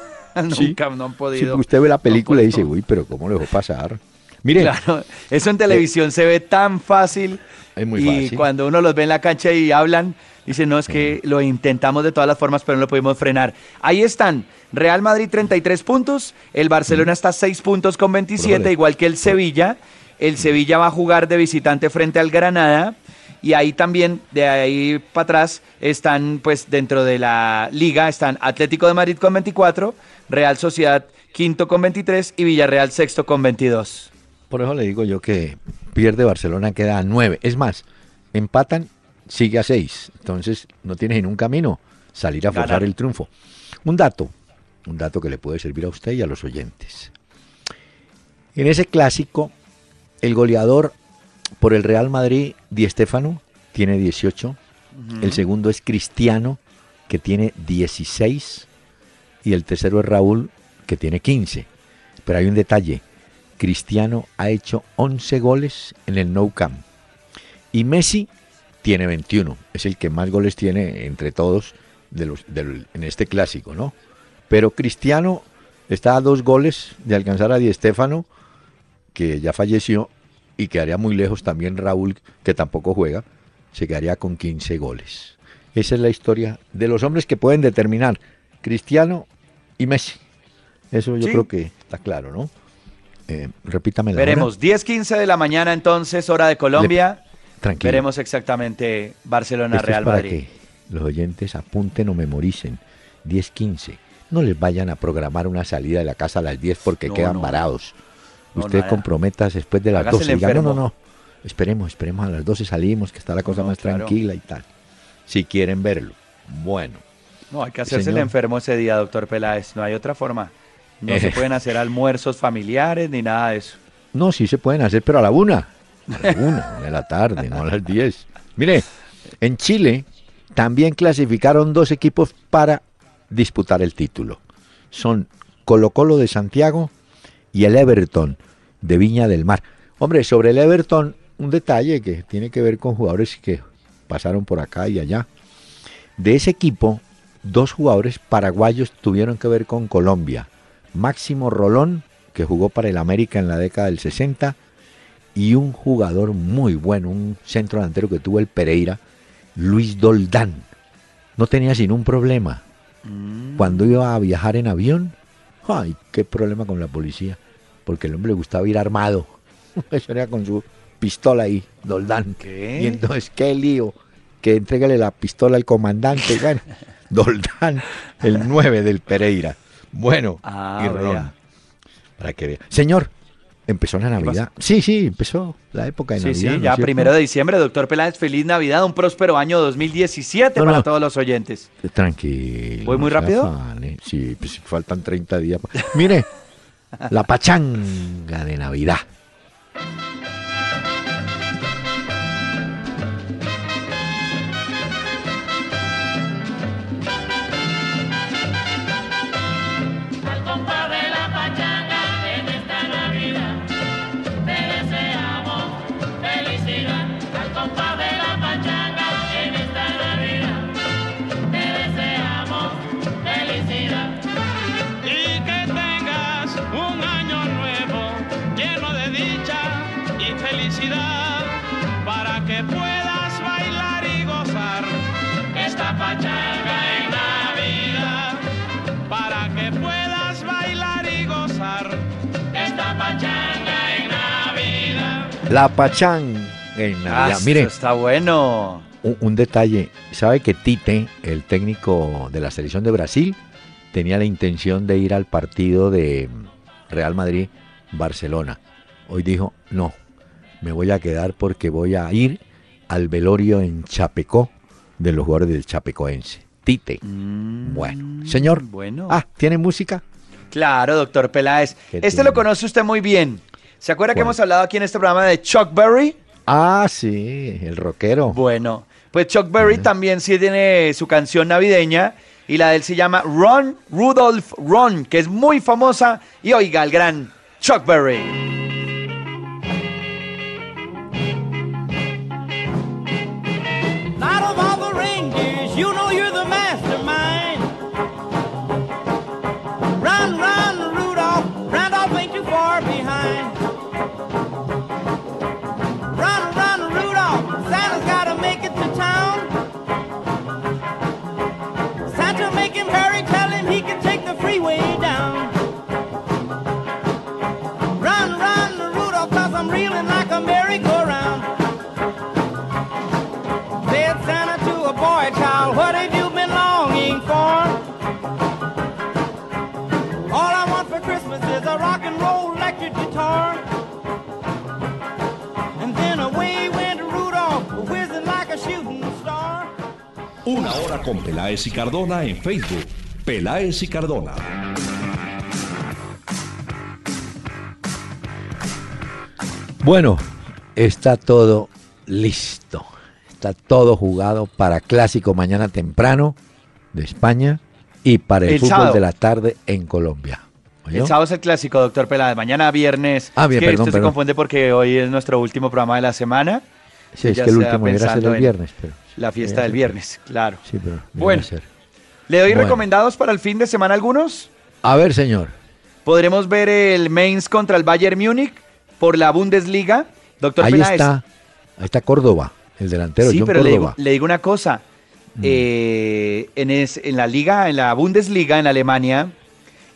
S1: Sí.
S2: Nunca no han
S1: Sí,
S2: podido.
S1: usted ve la película y dice, uy, pero ¿cómo le dejó pasar? Mire,
S2: Claro, eso en televisión se ve tan fácil.
S1: Es muy
S2: y
S1: fácil.
S2: cuando uno los ve en la cancha y hablan, dicen, no, es que lo intentamos de todas las formas, pero no lo pudimos frenar. Ahí están, Real Madrid 33 puntos, el Barcelona está a 6 puntos con 27,
S1: Prójole.
S2: igual que el Sevilla. El Sevilla va a jugar de visitante frente al Granada. Y ahí también, de ahí para atrás, están pues dentro de la liga, están Atlético de Madrid con 24, Real Sociedad quinto con 23 y Villarreal sexto con 22.
S1: Por eso le digo yo que pierde Barcelona, queda a 9. Es más, empatan, sigue a 6. Entonces no tiene en un camino salir a forzar
S2: Ganar.
S1: el triunfo. Un dato, un dato que le puede servir a usted y a los oyentes. En ese clásico, el goleador por el Real Madrid, Di Stéfano, tiene 18. El segundo es Cristiano, que tiene 16. Y el tercero es Raúl, que tiene 15. Pero hay un detalle. Cristiano ha hecho 11 goles en el Nou Camp. Y Messi tiene 21. Es el que más goles tiene entre todos de los, en este clásico, ¿no? Pero Cristiano está a dos goles de alcanzar a Di Stéfano, que ya falleció, y quedaría muy lejos también Raúl, que tampoco juega, se quedaría con 15 goles. Esa es la historia de los hombres que pueden determinar Cristiano y Messi. Eso yo
S2: Sí.
S1: creo que está claro, ¿no? Eh, repítame la.
S2: Veremos, 10-15 de la mañana entonces, hora de Colombia.
S1: Tranquilo.
S2: Veremos exactamente Barcelona,
S1: Esto es
S2: Madrid.
S1: que los oyentes apunten o memoricen. 10-15. No les vayan a programar una salida de la casa a las 10 porque
S2: No,
S1: quedan
S2: no.
S1: varados.
S2: No,
S1: Usted
S2: nada.
S1: comprometas después de las
S2: Hágase
S1: 12.
S2: el
S1: Diga, no, no, no. Esperemos, esperemos a las 12 salimos, que está la cosa más
S2: claro.
S1: tranquila y tal. Si quieren verlo. Bueno.
S2: No, hay que hacerse el
S1: Señor.
S2: enfermo ese día, doctor Peláez. No hay otra forma. No se
S1: Eh.
S2: pueden hacer almuerzos familiares ni nada de eso.
S1: No, sí se pueden hacer, pero a la una. Una de la tarde, no a las 10. Mire, en Chile también clasificaron dos equipos para disputar el título. Son Colo Colo de Santiago y el Everton de Viña del Mar. Hombre, sobre el Everton, un detalle que tiene que ver con jugadores que pasaron por acá y allá. De ese equipo, dos jugadores paraguayos tuvieron que ver con Colombia. Máximo Rolón, que jugó para el América en la década del 60, y un jugador muy bueno, un centro delantero que tuvo el Pereira, Luis Doldán. No tenía sin un problema. Cuando iba a viajar en avión, Ay, qué problema con la policía. Porque el hombre le gustaba ir armado. Eso era con su pistola ahí, Doldán.
S2: ¿Qué?
S1: Y entonces, qué lío. Que entrégale la pistola al comandante. Bueno, Doldán, el 9 del Pereira. Bueno,
S2: Ah,
S1: y ron. Para que vea. Señor, ¿empezó la Navidad? Sí, sí, empezó la época de
S2: Sí,
S1: Navidad.
S2: sí,
S1: ¿no
S2: ya primero de diciembre, doctor Peláez, feliz Navidad, un próspero año 2017
S1: No,
S2: para
S1: no.
S2: todos los oyentes.
S1: Tranquilo.
S2: ¿Voy muy rápido?
S1: afane. Sí, pues faltan 30 días. Mire, la pachanga de Navidad.
S6: La pachanga en Navidad.
S2: Ah,
S1: Mire,
S2: está bueno.
S1: un, un detalle. ¿Sabe que Tite, el técnico de la selección de Brasil, tenía la intención de ir al partido de Real Madrid-Barcelona? Hoy dijo, no, me voy a quedar porque voy a ir al velorio en Chapecó de los jugadores del Chapecoense. Tite. Bueno, señor.
S2: Mm, Bueno.
S1: Ah, ¿tiene música?
S2: Claro, doctor Peláez.
S1: ¿Qué
S2: Este
S1: tiene?
S2: lo conoce usted muy bien. ¿Se acuerda que hemos hablado aquí en este programa de Chuck Berry?
S1: Ah, sí, el rockero.
S2: Bueno, pues Chuck Berry también sí tiene su canción navideña y la de él se llama Ron Rudolph Ron, que es muy famosa. Y oiga, el gran Chuck Berry.
S4: Una hora con Peláez y Cardona en Facebook. Peláez y Cardona.
S1: Bueno, está todo listo. Está todo jugado para clásico mañana temprano de España y para el,
S2: El
S1: fútbol
S2: sábado.
S1: de la tarde en Colombia. ¿Oyó?
S2: El sábado es el clásico, doctor Peláez. Mañana viernes.
S1: Ah, bien,
S2: Es que
S1: perdón,
S2: usted se confunde porque hoy es nuestro último programa de la semana.
S1: Sí, es que el último era el viernes. Pero,
S2: La fiesta del
S1: ser-
S2: viernes, claro.
S1: Sí, pero.
S2: Bueno. ¿Le doy
S1: Bueno.
S2: recomendados para el fin de semana algunos?
S1: A ver, señor.
S2: Podremos ver el Mainz contra el Bayern Múnich por la Bundesliga. Doctor
S1: Ahí
S2: Peláez.
S1: está. Ahí está Córdoba, el delantero,
S2: sí,
S1: John
S2: pero le digo,
S1: Córdoba. Mm.
S2: le digo una cosa. Eh, en, es- en la liga, en la Bundesliga en Alemania,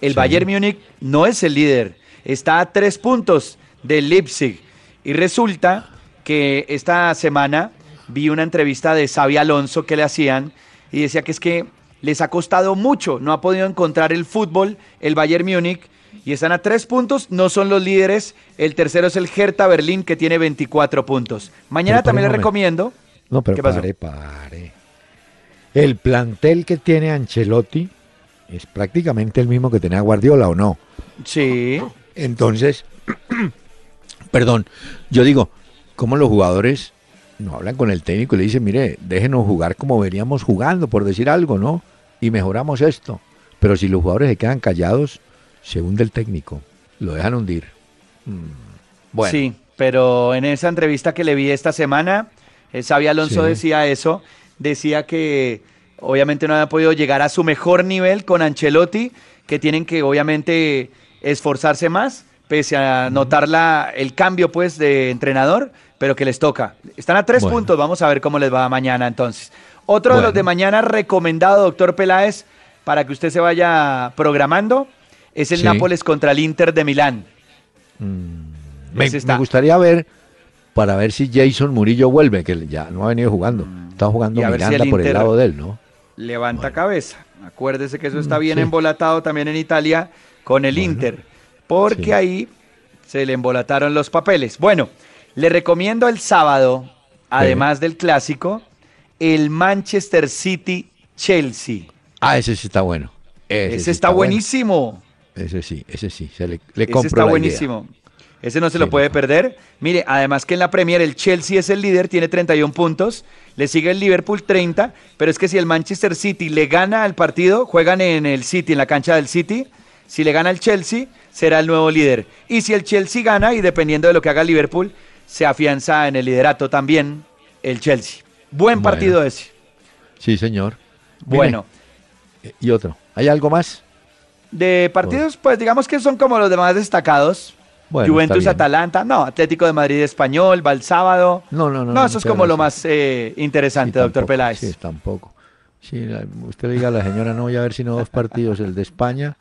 S2: el
S1: Sí.
S2: Bayern Múnich no es el líder. Está a tres puntos del Leipzig. Y resulta que esta semana vi una entrevista de Xavi Alonso que le hacían y decía que es que les ha costado mucho, no ha podido encontrar el fútbol, el Bayern Múnich, y están a tres puntos, no son los líderes, el tercero es el Hertha Berlín que tiene 24 puntos. Mañana también le
S1: pero un
S2: recomiendo.
S1: No, pero pare, pare. El plantel que tiene Ancelotti es prácticamente el mismo que tenía Guardiola, ¿o no?
S2: Sí,
S1: Entonces, perdón, yo digo, ¿cómo los jugadores no hablan con el técnico y le dicen, mire, déjenos jugar como veníamos jugando, por decir algo, ¿no? Y mejoramos esto. Pero si los jugadores se quedan callados, se hunde el técnico, lo dejan hundir. Mm, Bueno,
S2: sí, pero en esa entrevista que le vi esta semana, eh, Xavi Alonso
S1: Sí.
S2: decía eso, decía que obviamente no había podido llegar a su mejor nivel con Ancelotti, que tienen que obviamente esforzarse más, pese a notar la, el cambio pues de entrenador, pero que les toca. Están a tres
S1: Bueno.
S2: puntos, vamos a ver cómo les va mañana entonces. Otro de los de mañana recomendado, doctor Peláez, para que usted se vaya programando, es el
S1: Sí.
S2: Nápoles contra el Inter de Milán.
S1: Me,
S2: está.
S1: me gustaría ver, para ver si Jason Murillo vuelve, que ya no ha venido jugando. Está jugando
S2: Mm. Ver si
S1: Miranda
S2: el
S1: por el lado de él, ¿no?
S2: Levanta cabeza. Acuérdese que eso está
S1: Mm,
S2: bien
S1: sí.
S2: embolatado también en Italia con el Inter, porque
S1: Sí.
S2: ahí se le embolataron los papeles. Bueno, le recomiendo el sábado, además del clásico, el Manchester City Chelsea.
S1: Ah, ese sí está bueno. Ese,
S2: Ese,
S1: sí
S2: está,
S1: bueno.
S2: buenísimo.
S1: Ese sí, ese sí. Se le, le
S2: Ese está
S1: la idea.
S2: buenísimo. Ese no se lo puede perder. Mire, además que en la Premier el Chelsea es el líder, tiene 31 puntos. Le sigue el Liverpool 30. Pero es que si el Manchester City le gana al partido, juegan en el City, en la cancha del City. Si le gana el Chelsea, será el nuevo líder. Y si el Chelsea gana, y dependiendo de lo que haga el Liverpool, se afianza en el liderato también el Chelsea. Buen
S1: Bueno.
S2: partido ese.
S1: Sí, señor.
S2: Bueno.
S1: eh, Y otro. ¿Hay algo más?
S2: De partidos, pues digamos que son como los demás destacados.
S1: Bueno,
S2: Juventus. Atalanta, no, Atlético de Madrid Español, va el sábado.
S1: No, no, no.
S2: No, eso es como lo más eh, interesante,
S1: Sí,
S2: doctor
S1: tampoco,
S2: Peláez.
S1: Sí, tampoco. Sí, la- usted le diga a la señora, no voy a ver sino dos partidos, el de España,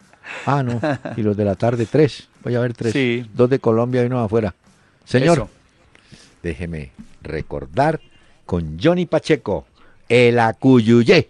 S1: ah, no, y los de la tarde, tres. Voy a ver tres.
S2: Sí.
S1: Dos de Colombia y uno afuera. Señor,
S2: Eso.
S1: Déjeme recordar con Johnny Pacheco, el acuyuyé.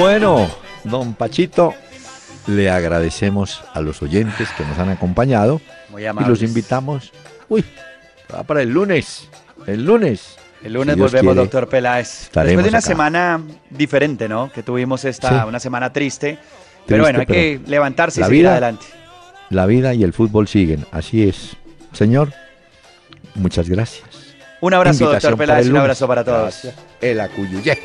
S1: Bueno, don Pachito, le agradecemos a los oyentes que nos han acompañado
S2: Muy
S1: y los invitamos, uy, va para el lunes, el lunes.
S2: El lunes
S1: Si
S2: volvemos,
S1: quiere,
S2: doctor Peláez. Después de una
S1: acá.
S2: semana diferente, ¿no? Que tuvimos esta,
S1: Sí.
S2: una semana triste. Pero bueno, hay
S1: pero
S2: que levantarse y seguir
S1: vida-
S2: adelante.
S1: La vida y el fútbol siguen, así es. Señor, muchas gracias.
S2: Un abrazo,
S1: Invitación
S2: doctor Peláez,
S1: el
S2: un abrazo para todos.
S1: Gracias. El acuyuyé.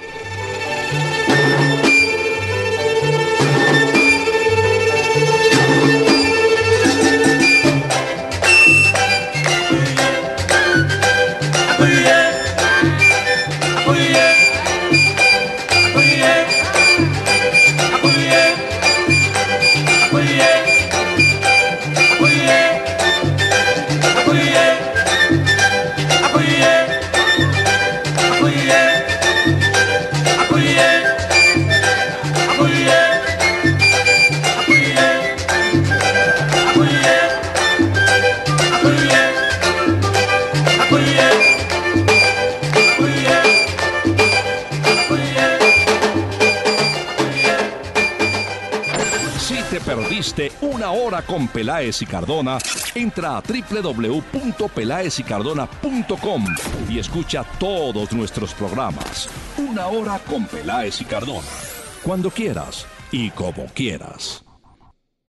S4: Perdiste una hora con Peláez y Cardona, entra a www.pelaezicardona.com y escucha todos nuestros programas. Una hora con Peláez y Cardona. Cuando quieras y como quieras.